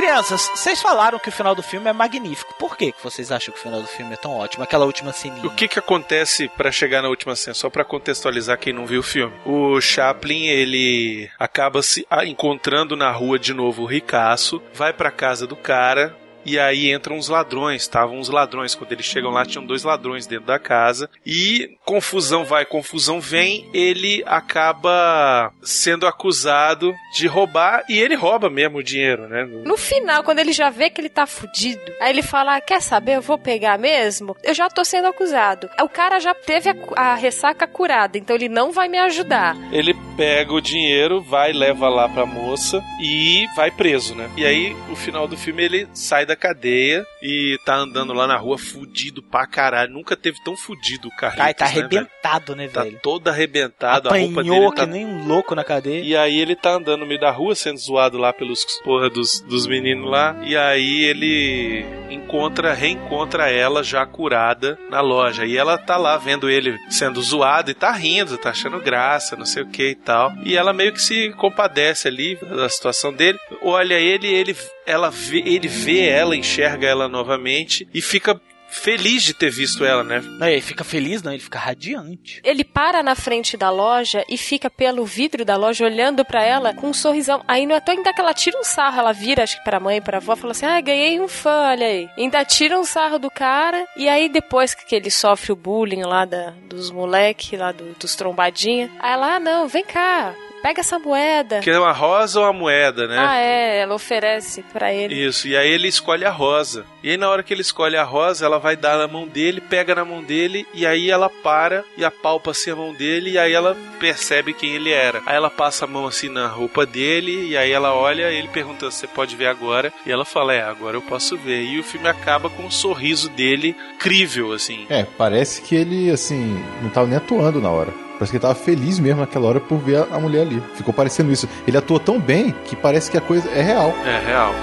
Crianças, vocês falaram que o final do filme é magnífico. Por que vocês acham que o final do filme é tão ótimo? Aquela última ceninha. O que que acontece pra chegar na última cena? Só pra contextualizar quem não viu o filme. O Chaplin, ele acaba se encontrando na rua de novo o ricaço, vai pra casa do cara, e aí entram os ladrões, estavam os ladrões. Quando eles chegam lá, tinham dois ladrões dentro da casa. E confusão vai, confusão vem. Ele acaba sendo acusado de roubar. E ele rouba mesmo o dinheiro, né? No final, quando ele já vê que ele tá fudido, aí ele fala: ah, Quer saber? Eu vou pegar mesmo? Eu já tô sendo acusado. O cara já teve a, a ressaca curada, então ele não vai me ajudar. Ele pega o dinheiro, vai, leva lá pra moça e vai preso, né? E aí, o final do filme, ele sai da cadeia e tá andando lá na rua fudido pra caralho. Nunca teve tão fudido o Carlitos, Ai, tá né, velho? arrebentado, né, Tá velho? todo arrebentado, a roupa dele Apanhou tá... que nem um louco na cadeia. E aí ele tá andando no meio da rua, sendo zoado lá pelos porra dos, dos meninos lá. E aí ele encontra, reencontra ela já curada na loja. E ela tá lá vendo ele sendo zoado e tá rindo, tá achando graça, não sei o que e tal. E ela meio que se compadece ali da situação dele. Olha ele, ele ela vê, ele vê ela, enxerga ela novamente e fica feliz de ter visto ela, né? Não, ele fica feliz, não, ele fica radiante. Ele para na frente da loja e fica pelo vidro da loja olhando pra ela com um sorrisão. Aí não é tão ainda que ela tira um sarro, ela vira, acho que pra mãe, pra avó, fala assim: ah, ganhei um fã, olha aí. Ainda tira um sarro do cara, e aí depois que ele sofre o bullying lá da, dos moleque, lá do- dos trombadinha, aí ela, ah, não, vem cá, pega essa moeda. Que é uma rosa ou uma moeda, né? Ah, é, ela oferece pra ele. Isso, e aí ele escolhe a rosa. E aí na hora que ele escolhe a rosa, ela vai dar na mão dele, pega na mão dele, e aí ela para e apalpa assim a mão dele, e aí ela percebe quem ele era. Aí ela passa a mão assim na roupa dele, e aí ela olha, e ele pergunta, você pode ver agora? E ela fala, é, agora eu posso ver. E o filme acaba com um sorriso dele crível, assim. É, parece que ele, assim, não tava nem atuando na hora. Parece que ele tava feliz mesmo naquela hora por ver a, mulher ali. Ficou parecendo isso. Ele atua tão bem que parece que a coisa é real. É real.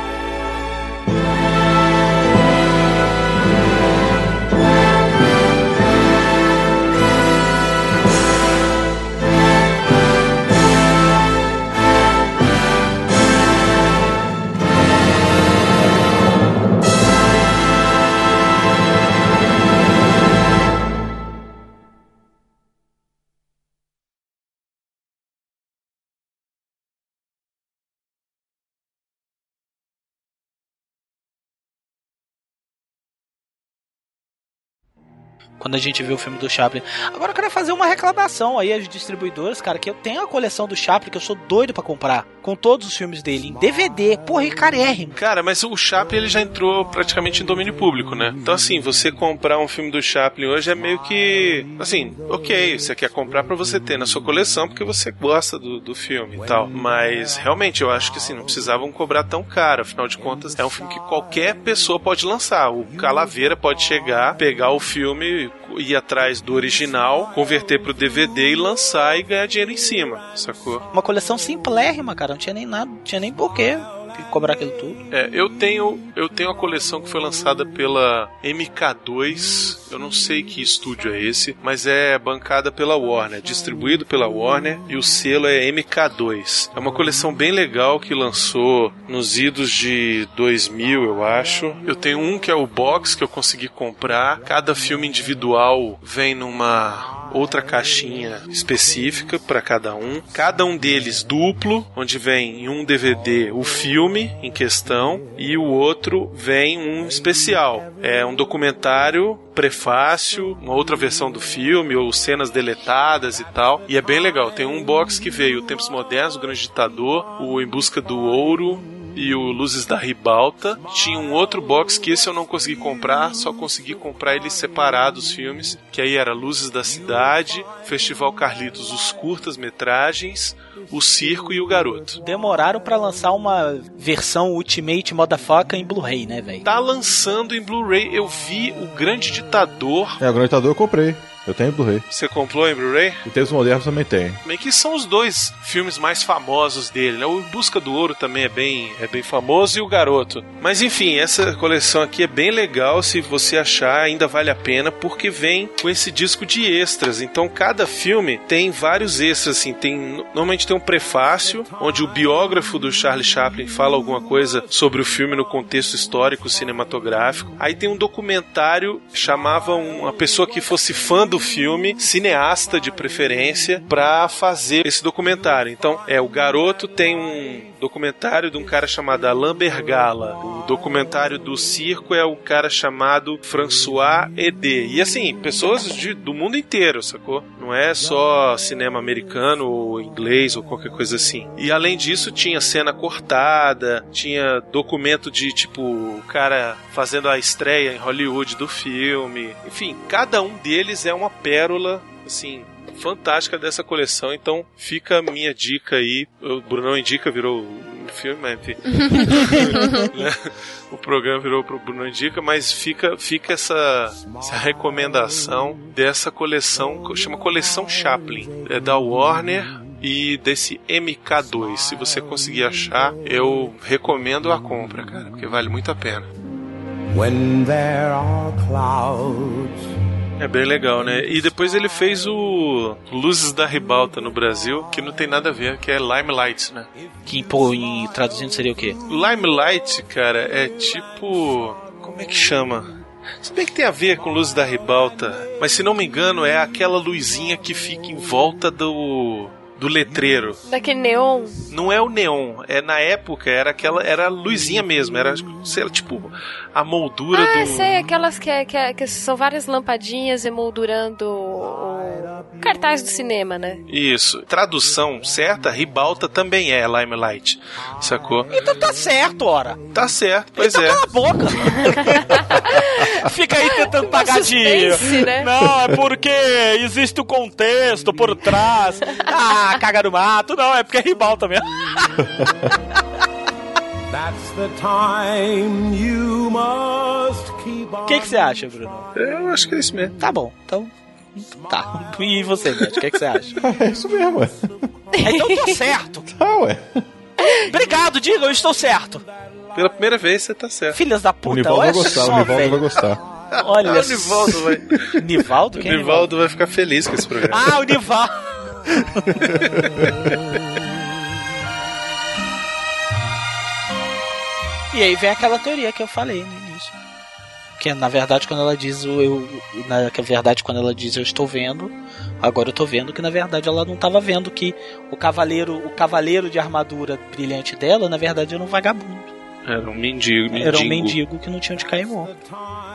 Quando a gente vê o filme do Chaplin. Agora eu quero fazer uma reclamação aí às distribuidoras, cara, que eu tenho a coleção do Chaplin que eu sou doido pra comprar. Com todos os filmes dele, em DVD. Porra, e carérrimo. Cara, mas o Chaplin ele já entrou praticamente em domínio público, né? Então assim, você comprar um filme do Chaplin hoje é meio que assim, ok, você quer comprar pra você ter na sua coleção porque você gosta do, do filme e tal. Mas realmente eu acho que assim, não precisavam cobrar tão caro. Afinal de contas, é um filme que qualquer pessoa pode lançar. O Calaveira pode chegar, pegar o filme, ir atrás do original, converter pro DVD e lançar e ganhar dinheiro em cima, sacou? Uma coleção simplérrima, cara. Não tinha nem nada, não tinha nem porquê cobrar aquilo tudo. É, eu tenho eu tenho a coleção que foi lançada pela MK2, eu não sei que estúdio é esse, mas é bancada pela Warner, distribuído pela Warner e o selo é MK2. É uma coleção bem legal que lançou nos idos de 2000, eu acho. Eu tenho um que é o box que eu consegui comprar. Cada filme individual vem numa outra caixinha específica para cada um. Cada um deles duplo, onde vem em um DVD o filme em questão e o outro vem um especial. É um documentário, prefácio, uma outra versão do filme ou cenas deletadas e tal. E é bem legal. Tem um box que veio Tempos Modernos, o Grande Ditador, o Em Busca do Ouro, e o Luzes da Ribalta. Tinha um outro box que esse eu não consegui comprar, só consegui comprar eles separados os filmes, que aí era Luzes da Cidade, Festival Carlitos, os curtas-metragens, o Circo e o Garoto. Demoraram para lançar uma versão Ultimate Motherfucker em Blu-ray, né, velho? Tá lançando em Blu-ray. Eu vi o Grande Ditador. É, o Grande Ditador eu comprei. Eu tenho Blu-ray. Você comprou em Blu-ray? E Tempos Modernos também tem. Bem que são os dois filmes mais famosos dele, né? O Em Busca do Ouro também é bem, é bem famoso e o Garoto. Mas enfim, essa coleção aqui é bem legal, se você achar ainda vale a pena, porque vem com esse disco de extras. Então cada filme tem vários extras, assim, tem normalmente tem um prefácio onde o biógrafo do Charlie Chaplin fala alguma coisa sobre o filme no contexto histórico cinematográfico. Aí tem um documentário chamava uma pessoa que fosse fã do filme, cineasta de preferência, para fazer esse documentário. Então, é o garoto tem um documentário de um cara chamado Alain Bergala. O documentário do circo é o cara chamado François Ede. E assim, pessoas de, do mundo inteiro, sacou? Não é só cinema americano ou inglês ou qualquer coisa assim. E além disso, tinha cena cortada, tinha documento de tipo o cara fazendo a estreia em Hollywood do filme. Enfim, cada um deles é uma pérola, assim, fantástica dessa coleção. Então fica a minha dica aí. O Brunão Indica virou um filme, mas enfim. Né? o programa virou pro Bruno Indica, mas fica, fica essa, essa recomendação dessa coleção, chama Coleção Chaplin. É da Warner e desse MK2. Se você conseguir achar, eu recomendo a compra, cara, porque vale muito a pena. When there are clouds. É bem legal, né? E depois ele fez o Luzes da Ribalta no Brasil, que não tem nada a ver, que é Limelight, né? Que, pô, em traduzindo seria o quê? Limelight, cara, é tipo. Como é que chama? Se bem que tem a ver com luzes da ribalta, mas se não me engano é aquela luzinha que fica em volta do do letreiro. Daquele neon. Não é o neon, é na época era aquela era a luzinha mesmo, era sei lá, tipo a moldura Ah, do sei, aquelas que, é- que, é- que são várias lampadinhas emoldurando o cartaz do cinema, né? Isso. Tradução certa, ribalta também é limelight. Sacou? Então tá certo, ora. Tá certo, pois então é. cala a boca. Fica aí tentando pagar de. suspense, né? Não, é porque existe o contexto por trás. Ah, caga no mato. Não, é porque é ribalta mesmo. That's the time you must keep on. O que que você acha, Bruno? Eu acho que é isso mesmo. Tá bom, então. Tá. E você, Beto? O que, que você acha? É isso mesmo, ué. Então eu tô certo. Tá, ué. Obrigado, diga, eu estou certo. Pela primeira vez você tá certo. Filhas da O puta, Nivaldo vai gostar, só, o Nivaldo velho. vai gostar. Olha Ah, o Nivaldo vai. Nivaldo? O Quem é Nivaldo vai ficar feliz com esse programa. Ah, o Nivaldo. e aí vem aquela teoria que eu falei no início. Que na verdade quando ela diz o eu. Na verdade quando ela diz eu estou vendo, agora eu estou vendo que na verdade ela não estava vendo que o cavaleiro, o cavaleiro de armadura brilhante dela, na verdade era um vagabundo. Era um mendigo, mendigo. Era um mendigo que não tinha onde cair morto.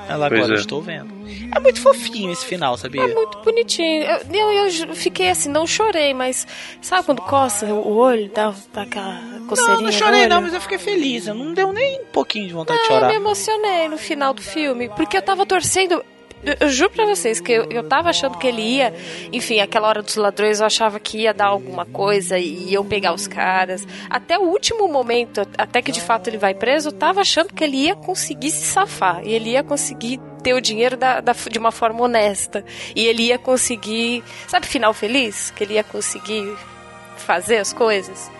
Ela Pois agora é. eu estou vendo. É muito fofinho esse final, sabia? É muito bonitinho. Eu, eu, eu fiquei assim, não chorei, mas sabe quando coça o olho, dá, dá aquela coceirinha? Não, não chorei não, mas eu fiquei feliz. Eu não deu nem um pouquinho de vontade de Ah, eu chorar. me emocionei no final do filme, porque eu tava torcendo. Eu- Eu juro pra vocês que eu, eu tava achando que ele ia. Enfim, aquela hora dos ladrões eu achava que ia dar alguma coisa e iam pegar os caras. Até o último momento, até que de fato ele vai preso, eu tava achando que ele ia conseguir se safar. E ele ia conseguir ter o dinheiro da, da- de uma forma honesta. E ele ia conseguir. Sabe, final feliz? Que ele ia conseguir fazer as coisas.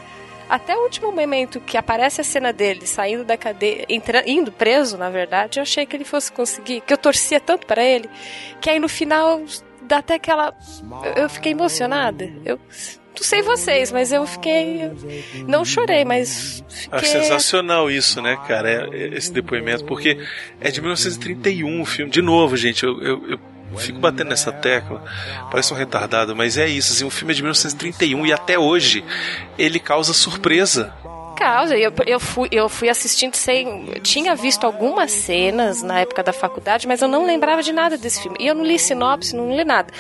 Até o último momento que aparece a cena dele saindo da cadeia, entra, indo preso, na verdade, eu achei que ele fosse conseguir, que eu torcia tanto para ele, que aí no final dá até aquela. Eu, eu fiquei emocionada. Eu não sei vocês, mas eu fiquei. Não chorei, mas Acho fiquei. sensacional isso, né, cara? é- é esse depoimento, porque é de 1931 o filme. De novo, gente, eu, eu, eu fico batendo nessa tecla, parece um retardado, mas é isso. Assim, o filme é de 1931 e até hoje ele causa surpresa. causa. Eu, eu, fui, eu fui assistindo sem. Tinha visto algumas cenas na época da faculdade, mas eu não lembrava de nada desse filme. E eu não li sinopse, não li nada.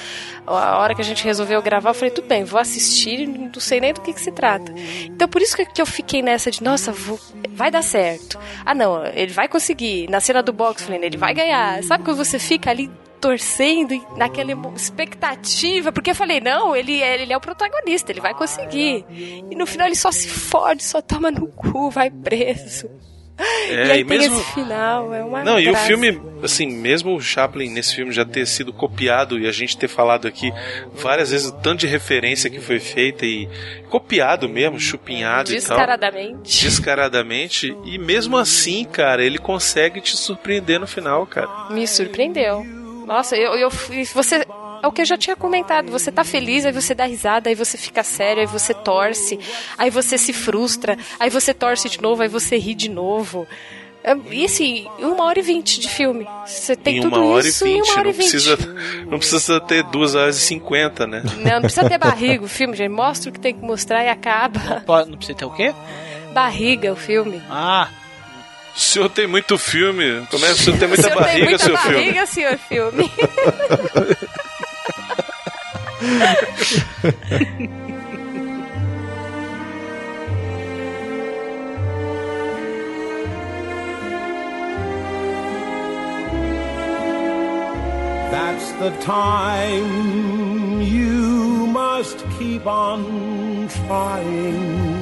A hora que a gente resolveu gravar, eu falei, tudo bem, vou assistir, não sei nem do que, que se trata. Então por isso que, eu fiquei nessa de, nossa, vou- vai dar certo. Ah, não, ele vai conseguir. Na cena do boxe, falei, ele vai ganhar. Sabe quando você fica ali torcendo naquela expectativa, porque eu falei, não, ele, é- ele é o protagonista, ele vai conseguir. E no final ele só se fode, só toma no cu, vai preso. É, e aí e tem mesmo- esse final, é uma Não, e o graça. filme, assim, mesmo o Chaplin nesse filme já ter sido copiado e a gente ter falado aqui várias vezes o tanto de referência que foi feita e copiado mesmo, chupinhado e tal. Descaradamente. Descaradamente. E mesmo assim, cara, ele consegue te surpreender no final, cara. Me surpreendeu. Nossa, eu, eu você é o que eu já tinha comentado. Você tá feliz, aí você dá risada, aí você fica sério, aí você torce, aí você se frustra, aí você torce de novo, aí você ri de novo. É, E assim, uma hora e vinte de filme. Você tem em tudo uma hora isso e vinte. uma hora Não e vinte. precisa, não precisa ter duas horas e cinquenta, né? Não, não precisa ter barriga o filme, gente. Mostra o que tem que mostrar e acaba. Pode- Não precisa ter o quê? Barriga o filme. Ah, O senhor tem muito filme. Como é que o senhor tem O muita senhor tem barriga, muita seu filme? barriga, senhor filme. That's the time you must keep on trying.